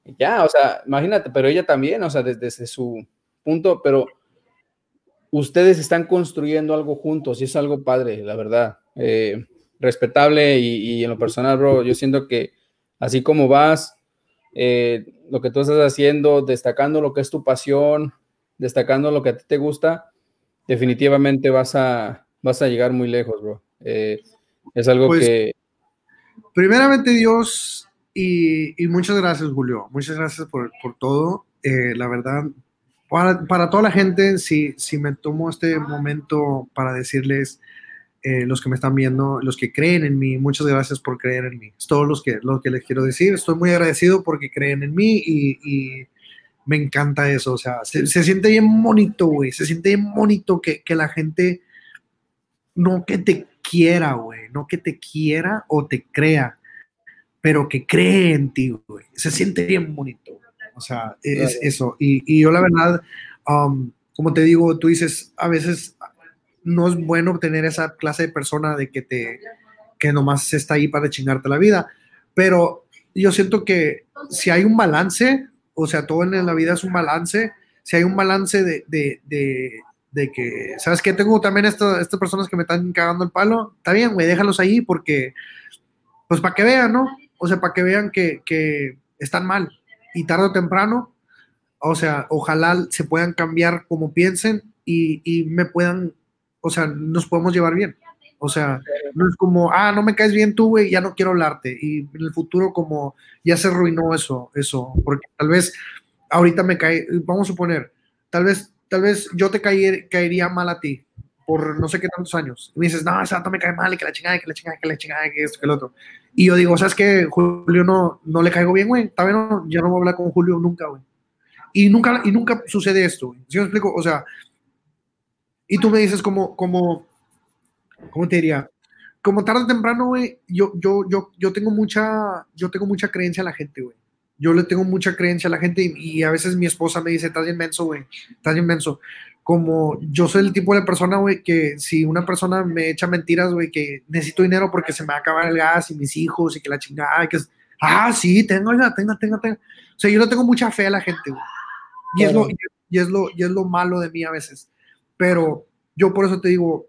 Y ya, o sea, imagínate, pero ella también, o sea, desde, desde su punto, pero ustedes están construyendo algo juntos y es algo padre, la verdad. Eh, respetable y, y en lo personal, bro, yo siento que así como vas, eh, lo que tú estás haciendo, destacando lo que es tu pasión, destacando lo que a ti te gusta, definitivamente vas a, vas a llegar muy lejos, bro. Eh, es algo pues, que... Primeramente Dios y, y, muchas gracias, Julio. Muchas gracias por, por todo. Eh, la verdad, para, para, toda la gente, si, si me tomo este momento para decirles eh, los que me están viendo, los que creen en mí, muchas gracias por creer en mí. Es todo los que, lo que les quiero decir. Estoy muy agradecido porque creen en mí y, y me encanta eso. O sea, se, se siente bien bonito, güey. Se siente bien bonito que, que, la gente no que te quiera, güey. No que te quiera o te crea, pero que cree en ti, güey. Se siente bien bonito. O sea, es eso. Y, y, yo la verdad, um, como te digo, tú dices, a veces no es bueno tener esa clase de persona de que te, que nomás está ahí para chingarte la vida. Pero yo siento que si hay un balance, o sea, todo en la vida es un balance, si hay un balance de, de, de, que, ¿sabes qué? Tengo también estas personas que me están cagando el palo, está bien, güey, déjalos ahí porque, pues para que vean, ¿no? O sea, para que vean que, que están mal y tarde o temprano, o sea, ojalá se puedan cambiar como piensen y, y me puedan, o sea, nos podemos llevar bien. O sea, no es como, ah, no me caes bien tú, güey, ya no quiero hablarte. Y en el futuro como ya se arruinó eso, eso, porque tal vez ahorita me cae, vamos a suponer, tal vez, tal vez yo te caería mal a ti por no sé qué tantos años. Y me dices, no, no me cae mal, y que la chingada, que la chingada, que la chingada, que esto, que el otro. Y yo digo, ¿sabes qué? Julio no, no le caigo bien, güey. Está bien, no, ya no voy a hablar con Julio nunca, güey. Y nunca, y nunca sucede esto, güey. ¿Sí me explico? O sea, y tú me dices como, como, ¿cómo te diría? Como tarde o temprano, güey, yo, yo, yo, yo tengo mucha, yo tengo mucha creencia a la gente, güey. Yo le tengo mucha creencia a la gente y, a veces mi esposa me dice, estás inmenso, güey, estás inmenso. Como yo soy el tipo de persona, güey, que si una persona me echa mentiras, güey, que necesito dinero porque se me va a acabar el gas y mis hijos y que la chingada, que es, ah, sí, tengo, tenga, tenga, tenga. O sea, yo le tengo mucha fe a la gente, güey. Y, es y, es y es lo malo de mí a veces. Pero yo por eso te digo,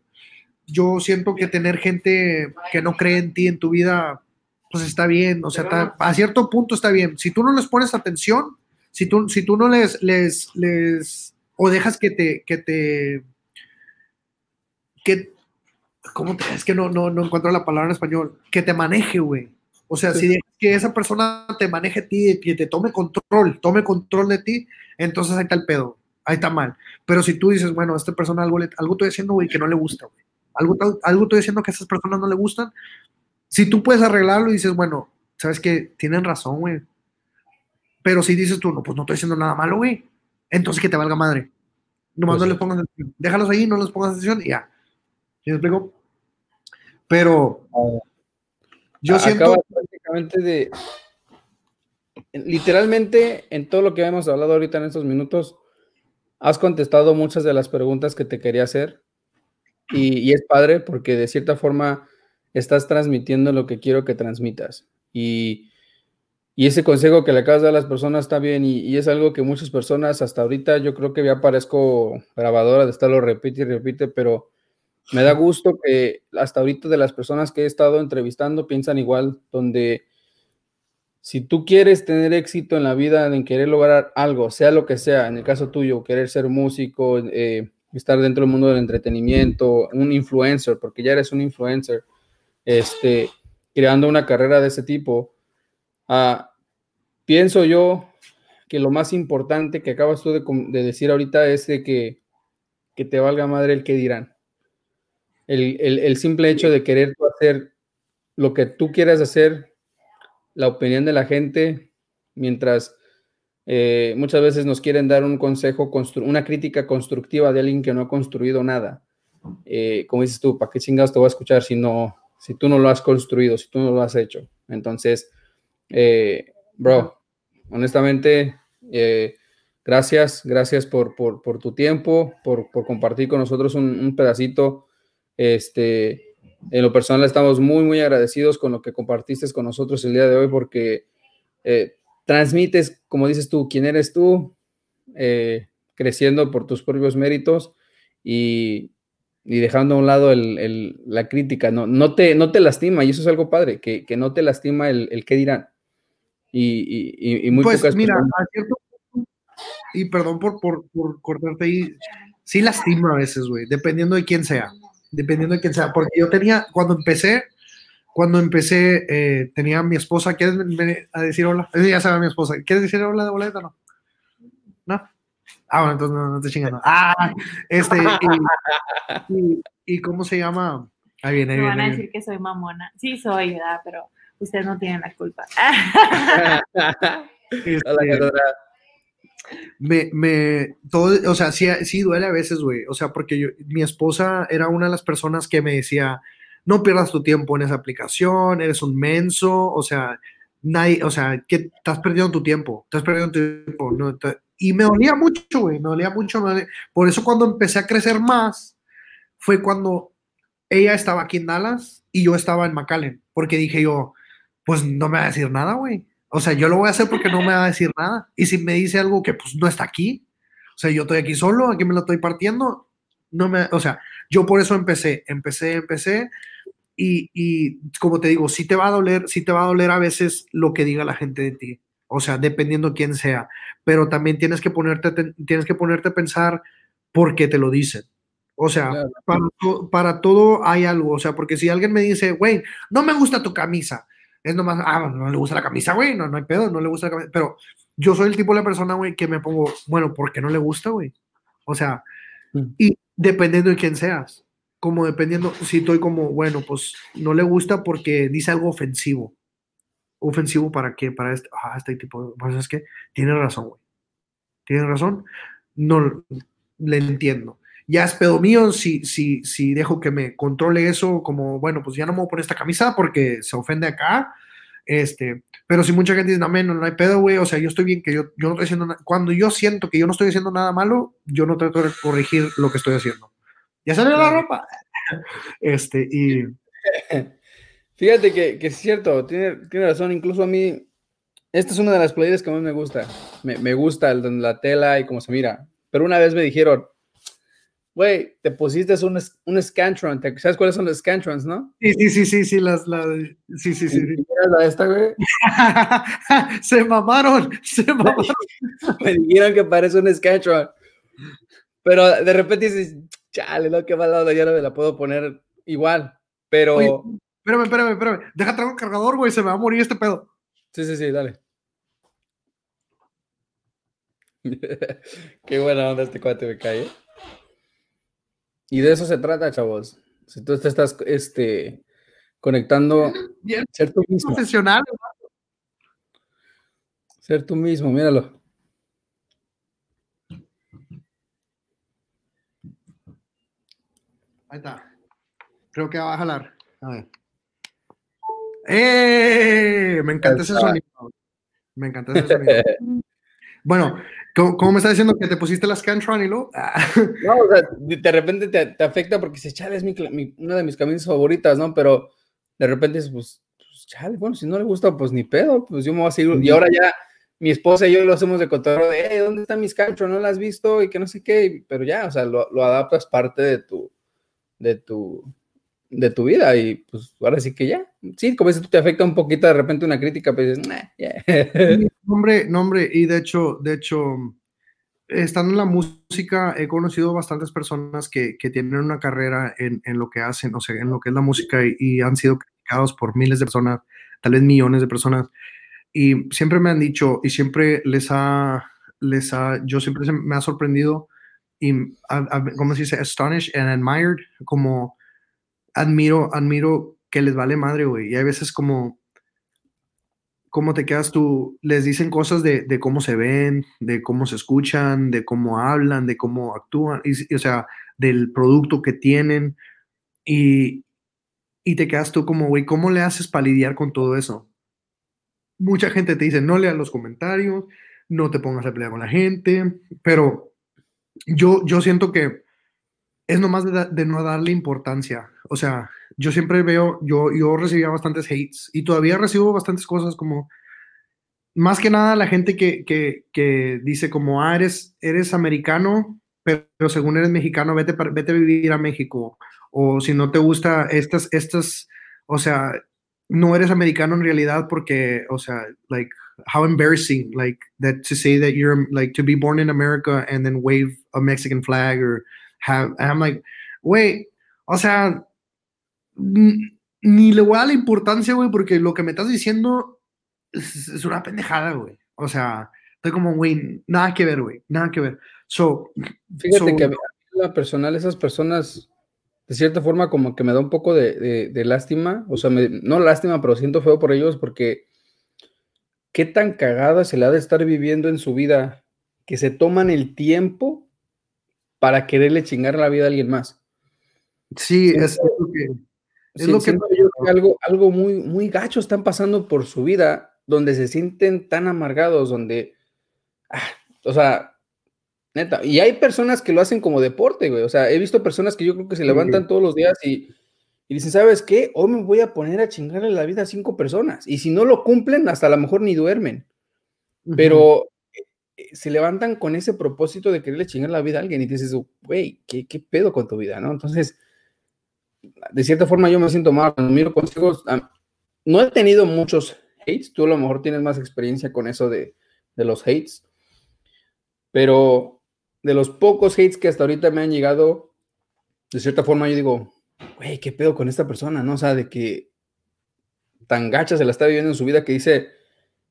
yo siento que tener gente que no cree en ti en tu vida, pues está bien, o sea, a cierto punto está bien. Si tú no les pones atención, si tú, si tú no les, les, les, o dejas que te, que te, que, ¿cómo te, es que no, no, no encuentro la palabra en español, que te maneje, güey. O sea, si dejas que esa persona te maneje a ti, que te tome control, tome control de ti, entonces ahí está el pedo, ahí está mal. Pero si tú dices, bueno, a esta persona algo, algo estoy haciendo, güey, que no le gusta, güey algo, algo estoy diciendo que a esas personas no le gustan. Si tú puedes arreglarlo y dices, bueno, sabes que tienen razón, güey. Pero si dices tú, no, pues no estoy haciendo nada malo, güey. Entonces que te valga madre. Nomás pues no les pongas atención. Déjalos ahí, no les pongas atención y ya. ¿Sí me explico? Pero yo siento. prácticamente de. Literalmente, en todo lo que hemos hablado ahorita en estos minutos, has contestado muchas de las preguntas que te quería hacer. Y, es padre porque de cierta forma estás transmitiendo lo que quiero que transmitas. Y, ese consejo que le acabas de dar a las personas está bien y, es algo que muchas personas hasta ahorita yo creo que ya parezco grabadora de estarlo repite y repite, pero me da gusto que hasta ahorita de las personas que he estado entrevistando piensan igual, donde si tú quieres tener éxito en la vida, en querer lograr algo, sea lo que sea, en el caso tuyo, querer ser músico, eh, estar dentro del mundo del entretenimiento, un influencer, porque ya eres un influencer, este, creando una carrera de ese tipo, ah, pienso yo que lo más importante que acabas tú de, decir ahorita es de que, que, te valga madre el que dirán. El, el, simple hecho de querer hacer lo que tú quieras hacer, la opinión de la gente, mientras eh, muchas veces nos quieren dar un consejo, una crítica constructiva de alguien que no ha construido nada. Eh, como dices tú, ¿para qué chingados te voy a escuchar si, no, si tú no lo has construido, si tú no lo has hecho? Entonces, eh, bro, honestamente, gracias, gracias por, tu tiempo, por, compartir con nosotros un, pedacito. Este, en lo personal estamos muy, muy agradecidos con lo que compartiste con nosotros el día de hoy porque transmites, como dices tú, quién eres tú, eh, creciendo por tus propios méritos y, dejando a un lado la crítica. No, no, te, no te lastima, y eso es algo padre, que, no te lastima el, el qué dirán. Y, y, muy pues mira, y perdón por, por, por cortarte ahí, sí lastima a veces, güey, dependiendo de quién sea, dependiendo de quién sea, porque yo tenía, cuando empecé, cuando empecé, eh, tenía a mi esposa, ¿quieres venir a decir hola? Ya sabe mi esposa, ¿quieres decir hola de boleta o no? ¿No? Ah, bueno, entonces no, no te chingando. Ah, este, y, cómo se llama? Ahí viene, ahí Me van a decir que soy mamona. Sí, soy, ¿verdad? Pero ustedes no tienen la culpa. Este, me, me, todo, o sea, sí, sí duele a veces, güey. O sea, porque mi esposa era una de las personas que me decía, no pierdas tu tiempo en esa aplicación, eres un menso, o sea, nadie, o sea, que estás perdiendo tu tiempo, estás perdiendo tu tiempo. y me dolía mucho, güey, me dolía mucho. Por eso cuando empecé a crecer más, fue cuando ella estaba aquí en Dallas y yo estaba en McAllen, porque dije yo, pues no me va a decir nada, güey. O sea, yo lo voy a hacer porque no me va a decir nada. Y si me dice algo que pues no está aquí, o sea, yo estoy aquí solo, aquí me lo estoy partiendo, no me, o sea, yo por eso empecé, empecé, empecé. Y, y como te digo, sí te va a doler, sí te va a doler a veces lo que diga la gente de ti. O sea, dependiendo quién sea. Pero también tienes que ponerte, tienes que ponerte a pensar por qué te lo dicen. O sea, para, para, todo hay algo. O sea, porque si alguien me dice, güey, no me gusta tu camisa, es nomás, ah, no le gusta la camisa, güey, no, no hay pedo, no le gusta la camisa. Pero yo soy el tipo de la persona, güey, que me pongo, bueno, ¿por qué no le gusta, güey? O sea, mm. y dependiendo de quién seas, como dependiendo, si estoy como, bueno, pues no le gusta porque dice algo ofensivo. ¿Ofensivo para qué? Para este, ah, este tipo, pues es que tiene razón, güey. Tiene razón. No le entiendo ya es pedo mío si, si, si dejo que me controle eso, como, bueno, pues ya no me voy a poner esta camisa porque se ofende acá. Este, pero si mucha gente dice, no, no, no hay pedo, güey, o sea, yo estoy bien, que yo, yo no estoy haciendo nada. Cuando yo siento que yo no estoy haciendo nada malo, yo no trato de corregir lo que estoy haciendo. Ya salió la ropa. Este, y. Fíjate que, que es cierto, tiene, tiene razón, incluso a mí, esta es una de las playlists que más me gusta. Me, me gusta el, la tela y cómo se mira. Pero una vez me dijeron, Güey, te pusiste un, un Scantron. ¿Sabes cuáles son los Scantrons, no? Sí, sí, sí, sí, sí, las, las, sí, sí, sí. sí. La esta, güey? se mamaron, se mamaron. Me dijeron que parece un Scantron. Pero de repente dices, chale, no, qué mal ya no me la puedo poner igual. Pero. espérame, espérame, espérame. Deja traer un cargador, güey, se me va a morir este pedo. Sí, sí, sí, dale. qué buena onda este cuate me cae, ¿eh? Y de eso se trata, chavos. Si tú te estás este, conectando, Bien, ser tú mismo. Profesional. Ser tú mismo, míralo. Ahí está. Creo que va a jalar. A ver. ¡Eh! Me encanta ese sonido. Me encanta ese sonido. bueno, ¿Cómo, me está diciendo que te pusiste las Scantron y lo? no, o sea, de repente te, afecta porque se chale, es mi, una de mis camisas favoritas, ¿no? Pero de repente es, pues, pues, chale, bueno, si no le gusta, pues ni pedo, pues yo me voy a seguir. Y ahora ya mi esposa y yo lo hacemos de control de, ¿dónde está mi Scantron? ¿No la has visto? Y que no sé qué, pero ya, o sea, lo, lo adaptas parte de tu, de tu, de tu vida y pues ahora sí que ya. Sí, como dices, te afecta un poquito de repente una crítica, pero dices, nah, yeah. Nombre, nombre, y de hecho, de hecho, estando en la música, he conocido bastantes personas que, que tienen una carrera en, en, lo que hacen, o sea, en lo que es la música y, han sido criticados por miles de personas, tal vez millones de personas. Y siempre me han dicho, y siempre les ha, les ha, yo siempre me ha sorprendido y, ¿cómo se dice? Astonished and admired, como admiro, admiro que les vale madre, güey. Y hay veces como, cómo te quedas tú, les dicen cosas de, cómo se ven, de cómo se escuchan, de cómo hablan, de cómo actúan, y, o sea, del producto que tienen. Y, y te quedas tú como, güey, ¿cómo le haces para lidiar con todo eso? Mucha gente te dice, no leas los comentarios, no te pongas a pelear con la gente, pero yo, yo siento que es nomás de, no darle importancia. O sea, yo siempre veo, yo, yo recibía bastantes hates y todavía recibo bastantes cosas como, más que nada la gente que, que, que dice como, ah, eres, eres americano, pero, según eres mexicano, vete, vete a vivir a México. O si no te gusta estas, estas, o sea, no eres americano en realidad porque, o sea, like, how embarrassing, like, that to say that you're, like, to be born in America and then wave a Mexican flag or have, I'm like, güey, o sea, ni le voy a dar la importancia, güey, porque lo que me estás diciendo es, una pendejada, güey. O sea, estoy como, güey, nada que ver, güey, nada que ver. So, Fíjate que a mí, la personal, esas personas, de cierta forma, como que me da un poco de, de, lástima, o sea, no lástima, pero siento feo por ellos porque qué tan cagada se le ha de estar viviendo en su vida que se toman el tiempo para quererle chingar la vida a alguien más. Sí, es, lo que... Es lo que, yo algo, algo muy, muy gacho están pasando por su vida, donde se sienten tan amargados, donde, ah, o sea, Neta. Y hay personas que lo hacen como deporte, güey. O sea, he visto personas que yo creo que se levantan todos los días y, y dicen, ¿sabes qué? Hoy me voy a poner a chingarle la vida a cinco personas. Y si no lo cumplen, hasta a lo mejor ni duermen. Pero se levantan con ese propósito de quererle chingar la vida a alguien y dices, güey, ¿qué, ¿qué, pedo con tu vida, no? Entonces, de cierta forma yo me siento mal cuando miro consejos. No he tenido muchos hates, tú a lo mejor tienes más experiencia con eso de, de los hates, pero de los pocos hates que hasta ahorita me han llegado, de cierta forma yo digo, güey, ¿qué pedo con esta persona, no? O sea, de que tan gacha se la está viviendo en su vida que dice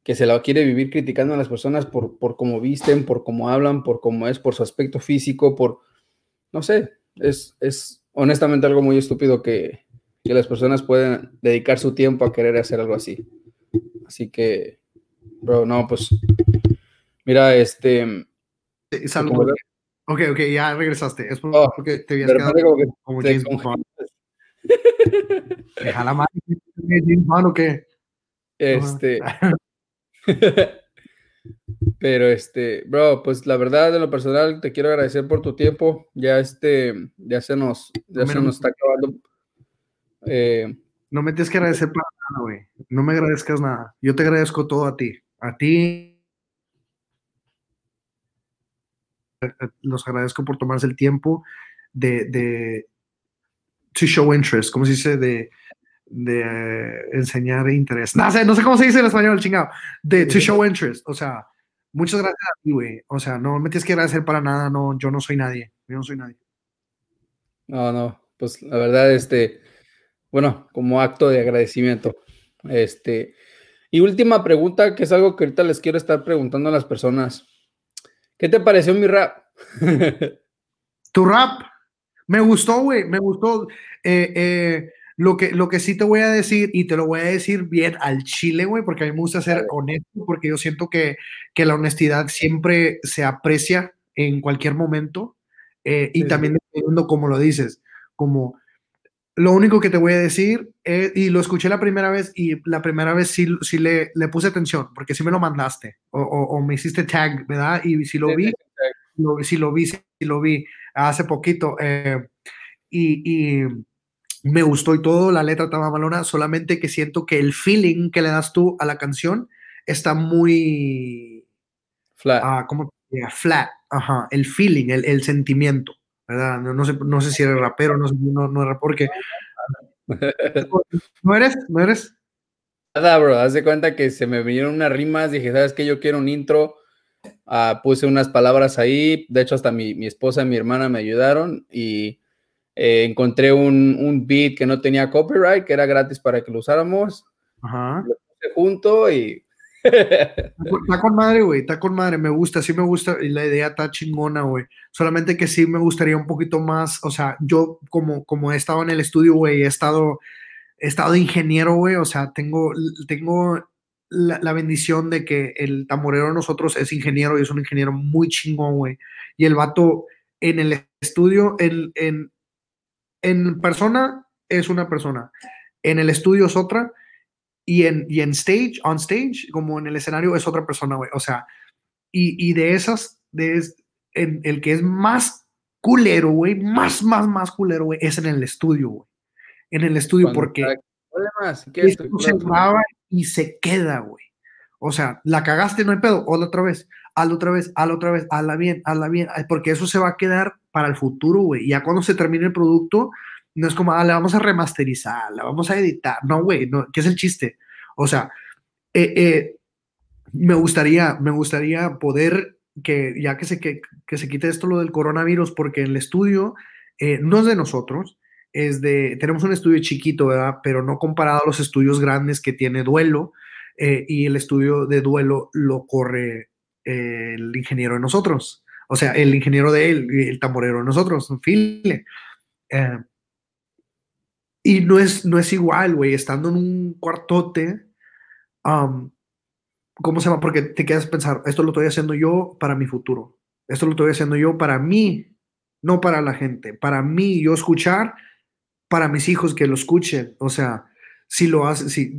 que se la quiere vivir criticando a las personas por, por cómo visten, por cómo hablan, por cómo es, por su aspecto físico, por, no sé, es, es honestamente algo muy estúpido que, que las personas pueden dedicar su tiempo a querer hacer algo así. Así que, bro, no, pues, mira, este... Salud. Ok, ok, ya regresaste. Es oh, porque te habías quedado como, como James Bond. Deja la mano, James Bond o qué? Este... Pero este, bro, pues la verdad, de lo personal, te quiero agradecer por tu tiempo. Ya este, ya se nos, ya se nos está acabando. Eh, no me tienes que agradecer para nada, güey. No me agradezcas nada. Yo te agradezco todo a ti. A ti. Los agradezco por tomarse el tiempo de, de to show interest, ¿cómo se dice? De, de enseñar interés. No sé, no sé cómo se dice en español, chingado. De to show interest. O sea, muchas gracias a ti, güey. O sea, no me tienes que agradecer para nada. No, yo no soy nadie. Yo no soy nadie. No, no. Pues la verdad, este, bueno, como acto de agradecimiento. Este, y última pregunta, que es algo que ahorita les quiero estar preguntando a las personas. ¿Qué te pareció mi rap? tu rap, me gustó, güey, me gustó. Eh, eh, lo que, lo que sí te voy a decir, y te lo voy a decir bien al chile, güey, porque a mí me gusta ser honesto, porque yo siento que, que la honestidad siempre se aprecia en cualquier momento. Eh, y también dependiendo como lo dices, como lo único que te voy a decir, y lo escuché la primera vez, y la primera vez sí, sí le, le puse atención, porque sí me lo mandaste, o, o, me hiciste tag, ¿verdad? Y si lo vi, lo, si lo vi, si lo vi hace poquito. Eh, y, y me gustó y todo, la letra estaba malona, solamente que siento que el feeling que le das tú a la canción está muy... Flat. Ah, ¿cómo? flat, ajá, el feeling, el, el sentimiento, ¿verdad? No, no, sé, no sé si eres rapero, no sé, no, no eres porque... ¿No eres? ¿No eres? Nada, bro, haz de cuenta que se me vinieron unas rimas, dije, ¿sabes qué? Yo quiero un intro, uh, puse unas palabras ahí, de hecho hasta mi, mi esposa y mi hermana me ayudaron y eh, encontré un, un, beat que no tenía copyright, que era gratis para que lo usáramos. Ajá. Lo puse junto y. está con madre, güey, está con madre, me gusta, sí me gusta, y la idea está chingona, güey. Solamente que sí me gustaría un poquito más, o sea, yo como, como he estado en el estudio, güey, he estado, he estado de ingeniero, güey, o sea, tengo, tengo la, la, bendición de que el tamborero de nosotros es ingeniero y es un ingeniero muy chingón, güey. Y el vato en el estudio, en, en, en persona es una persona, en el estudio es otra, y en, y en stage, on stage, como en el escenario, es otra persona, güey. O sea, y, y, de esas, de en, el que es más culero, güey, más, más, más culero, güey, es en el estudio, güey. En el estudio, porque se graba y se queda, güey. O sea, la cagaste, no hay pedo, hazla otra vez, hazla otra vez, hazla otra vez, hazla bien, hazla bien, porque eso se va a quedar para el futuro, güey. Ya cuando se termine el producto, no es como, ah, la vamos a remasterizar, la vamos a editar. No, güey, no, ¿qué es el chiste? O sea, eh, eh, me gustaría, me gustaría poder que, ya que se, que, que, se quite esto lo del coronavirus, porque el estudio eh, no es de nosotros, es de, tenemos un estudio chiquito, ¿verdad? Pero no comparado a los estudios grandes que tiene Duelo, y el estudio de Duelo lo corre el ingeniero de nosotros o sea, el ingeniero de él, el tamborero de nosotros, File. Eh, y no es, no es igual, güey, estando en un cuartote, um, ¿cómo se llama? Porque te quedas pensar, esto lo estoy haciendo yo para mi futuro, esto lo estoy haciendo yo para mí, no para la gente, para mí, yo escuchar, para mis hijos que lo escuchen, o sea, si lo hacen, si,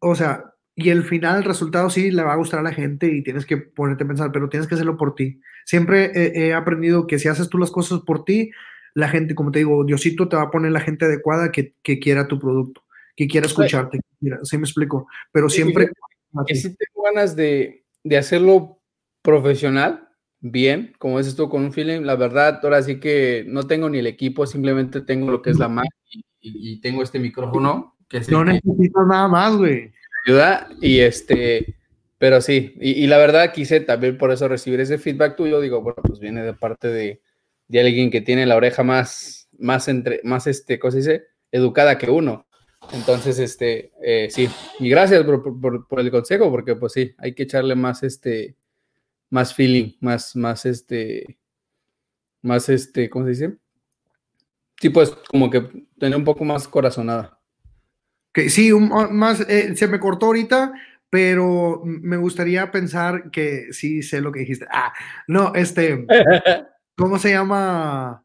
o sea, y el final, el resultado sí le va a gustar a la gente y tienes que ponerte a pensar, pero tienes que hacerlo por ti. Siempre he, aprendido que si haces tú las cosas por ti, la gente, como te digo, Diosito te va a poner la gente adecuada que, que quiera tu producto, que quiera escucharte, sí me explico, pero siempre... Que si tengo ganas de, de hacerlo profesional, bien, como dices tú, con un feeling, la verdad, ahora sí que no tengo ni el equipo, simplemente tengo lo que es la Mac y, tengo este micrófono. Que no necesitas nada más, güey y este, pero sí, y, la verdad quise también por eso recibir ese feedback tuyo, digo, bueno, pues viene de parte de, de alguien que tiene la oreja más, más entre, más este, ¿cómo se dice? Educada que uno. Entonces, este, eh, sí, y gracias por, por, el consejo, porque pues sí, hay que echarle más, este, más feeling, más, más, este, más, este, ¿cómo se dice? Sí, pues como que tener un poco más corazonada. Que sí, más, eh, se me cortó ahorita, pero me gustaría pensar que sí sé lo que dijiste. Ah, no, este, ¿cómo se llama?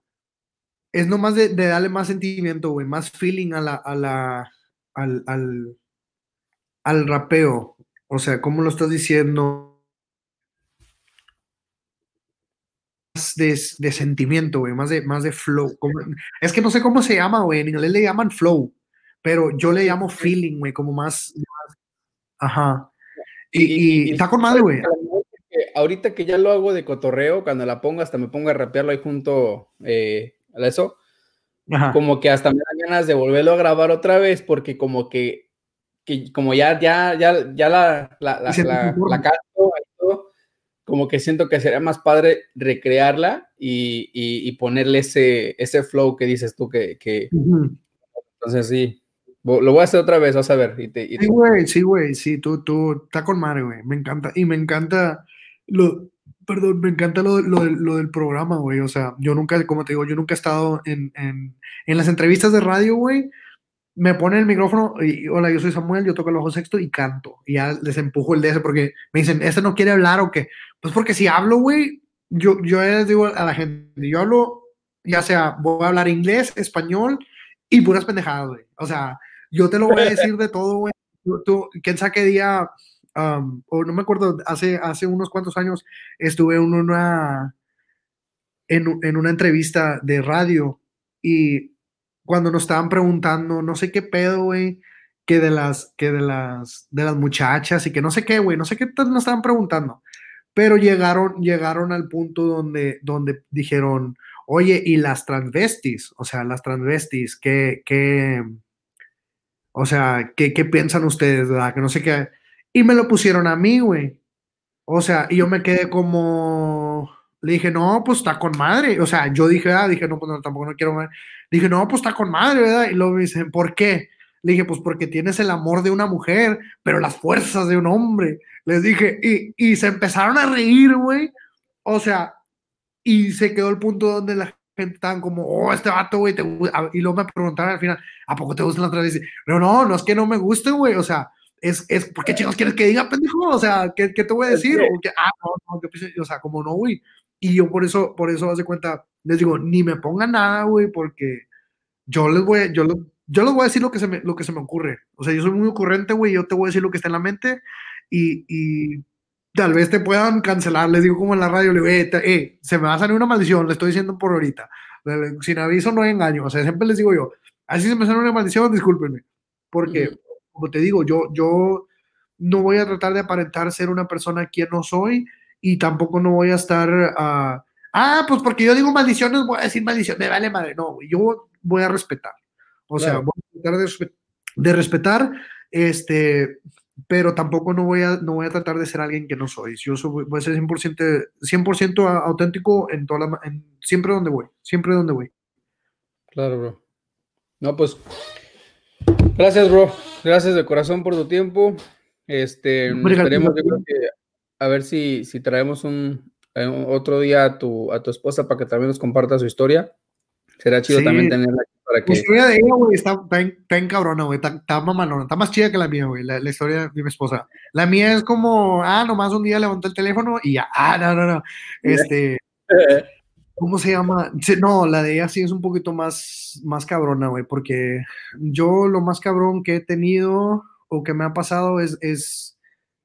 Es nomás de, de darle más sentimiento, güey, más feeling a la, a la, al, al, al rapeo. O sea, ¿cómo lo estás diciendo? Más de, de sentimiento, güey, más de, más de flow. Es que no sé cómo se llama, güey, en inglés le llaman flow pero yo le llamo feeling, güey, como más, ajá. Y, está con madre, güey. Ahorita que ya lo hago de cotorreo, cuando la pongo, hasta me pongo a rapearlo ahí junto eh, a eso. Como que hasta me dan ganas de volverlo a grabar otra vez, porque como que, como ya, ya, ya, ya la, la, la, la, canto como que siento que sería más padre recrearla y, y, ponerle ese, ese flow que dices tú que, que entonces sí, lo voy a hacer otra vez, vas a ver. Sí, güey, sí, güey, sí, tú, tú, está con madre, güey. Me encanta, y me encanta lo, perdón, me encanta lo, lo, del programa, güey. O sea, yo nunca, como te digo, yo nunca he estado en, en, en las entrevistas de radio, güey. Me ponen el micrófono y, hola, yo soy Samuel, yo toco el bajo sexto y canto. Y ya les empujo el DS porque me dicen, ¿este no quiere hablar o qué? Pues porque si hablo, güey, yo, yo les digo a la gente, yo hablo, ya sea, voy a hablar inglés, español y puras pendejadas, güey. O sea, yo te lo voy a decir de todo, güey. Tú, quién sabe qué día, o no me acuerdo, hace, hace unos cuantos años estuve en una, en, una entrevista de radio y cuando nos estaban preguntando, no sé qué pedo, güey, que de las, que de las, de las muchachas y que no sé qué, güey, no sé qué nos estaban preguntando, pero llegaron, llegaron al punto donde, donde dijeron, oye, y las transvestis, o sea, las transvestis, ¿qué, qué, o sea, ¿qué, qué piensan ustedes, verdad? Que no sé qué. Y me lo pusieron a mí, güey. O sea, y yo me quedé como, le dije, no, pues está con madre. O sea, yo dije, ah, dije, no, pues tampoco no quiero más. Dije, no, pues está con madre, ¿verdad? Y luego me dicen, ¿por qué? Le dije, pues porque tienes el amor de una mujer, pero las fuerzas de un hombre. Les dije, y, y se empezaron a reír, güey. O sea, y se quedó el punto donde la gente estaban como, oh, este vato, güey, y luego me preguntaron al final, ¿a poco te gusta la tradición? No, no, no es que no me guste, güey, o sea, es, es, ¿por qué chicos quieres que diga, pendejo? O sea, ¿qué, qué te voy a decir? O que, ah, no, no, o sea, como no, güey. Y yo por eso, por eso, hace cuenta, les digo, ni me pongan nada, güey, porque yo les voy, yo, yo les voy a decir lo que, se me, lo que se me ocurre. O sea, yo soy muy ocurrente, güey, yo te voy a decir lo que está en la mente y, y tal vez te puedan cancelar, les digo como en la radio, le digo, eh, eh, se me va a salir una maldición, le estoy diciendo por ahorita, sin aviso no hay engaño, o sea, siempre les digo yo, así se me sale una maldición, discúlpenme, porque, como te digo, yo, yo no voy a tratar de aparentar ser una persona quien no soy y tampoco no voy a estar, uh, ah, pues porque yo digo maldiciones, voy a decir maldición, me vale madre, no, yo voy a respetar, o sea, voy a tratar de, de respetar, este, pero tampoco no voy, a, no voy a tratar de ser alguien que no soy. Yo soy, voy a ser 100%, 100 auténtico en toda la, en, siempre donde voy, siempre donde voy. Claro, bro. No, pues, gracias, bro. Gracias de corazón por tu tiempo. Este, esperemos, a ver si, si traemos un, eh, otro día a tu, a tu esposa para que también nos comparta su historia. Será chido también tenerla la historia de ella, güey, está, está, en cabrona, güey. Está, está mamalona. Está más chida que la mía, güey. La, historia de mi esposa. La mía es como, ah, nomás un día levantó el teléfono y ya. Ah, no, no, no. Este. ¿Cómo se llama? No, la de ella sí es un poquito más, más cabrona, güey, porque yo lo más cabrón que he tenido, o que me ha pasado es, es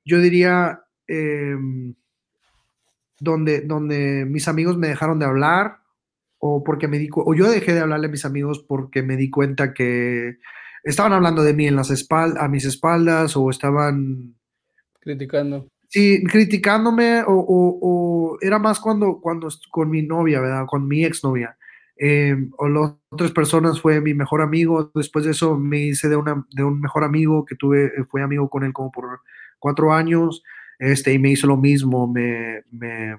yo diría, em, donde, donde mis amigos me dejaron de hablar o porque me di o yo dejé de hablarle a mis amigos porque me di cuenta que estaban hablando de mí en las espaldas, a mis espaldas o estaban criticando. Sí, criticándome o, era más cuando, cuando con mi novia, ¿verdad? Con mi exnovia. Eh, o las otras personas fue mi mejor amigo. Después de eso me hice de, una, de un mejor amigo que tuve, fue amigo con él como por cuatro años. Este, y me hizo lo mismo, me, me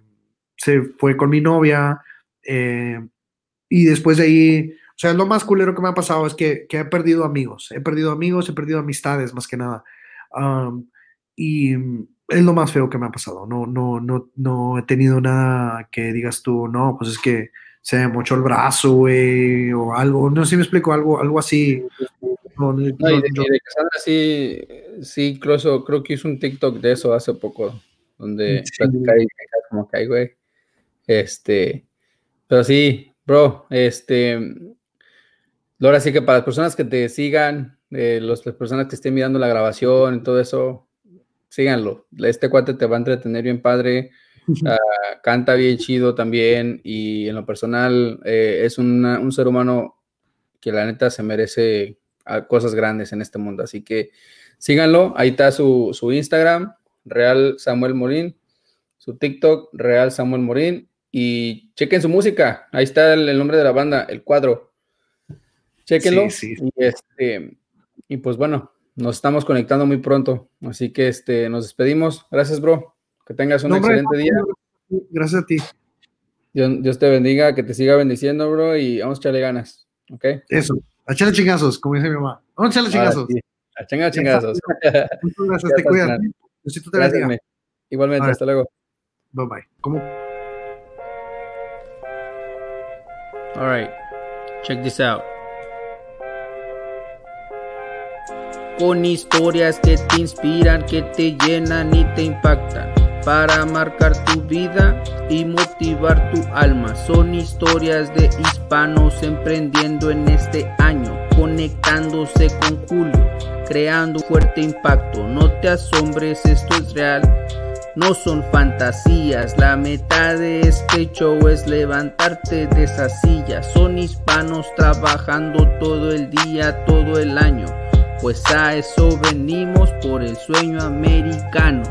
se fue con mi novia. Eh, y después de ahí, o sea, lo más culero que me ha pasado es que, que he perdido amigos. He perdido amigos, he perdido amistades más que nada. y es lo más feo que me ha pasado. No, no, no, no he tenido nada que digas tú, no, pues es que se me mochó el brazo, güey, o algo. No sé si me explico, algo, algo así. No, y de, Cassandra sí, sí, incluso creo que hizo un TikTok de eso hace poco, donde sí. como que güey. Este, pero sí, bro, este, ahora sí que para las personas que te sigan, eh, las personas que estén mirando la grabación y todo eso, síganlo. Este cuate te va a entretener bien padre. Ah, canta bien chido también y en lo personal eh, es un ser humano que la neta se merece cosas grandes en este mundo. Así que síganlo. Ahí está su, su Instagram, Real Samuel Morín, su TikTok, Real Samuel Morín. Y chequen su música. Ahí está el, nombre de la banda, El Cuadro. Chequenlo. Y, este, y pues bueno, nos estamos conectando muy pronto. Así que este, nos despedimos. Gracias, bro. Que tengas un excelente día. Gracias a ti. Dios, te bendiga, que te siga bendiciendo, bro, y vamos a echarle ganas. ¿Ok? Eso, a echarle chingazos, como dice mi mamá. Vamos a echarle chingazos. a echarle chingazos. Muchas gracias, te cuidas. te Igualmente, hasta luego. Bye bye. ¿Cómo? All right, check this out. con historias que te inspiran, que te llenan y te impactan para marcar tu vida y motivar tu alma. Son historias de hispanos emprendiendo en este año, conectándose con Julio, creando fuerte impacto. No te asombres, esto es real. No son fantasías, la meta de este show es levantarte de esa silla. Son hispanos trabajando todo el día, todo el año pues a eso venimos por el sueño americano.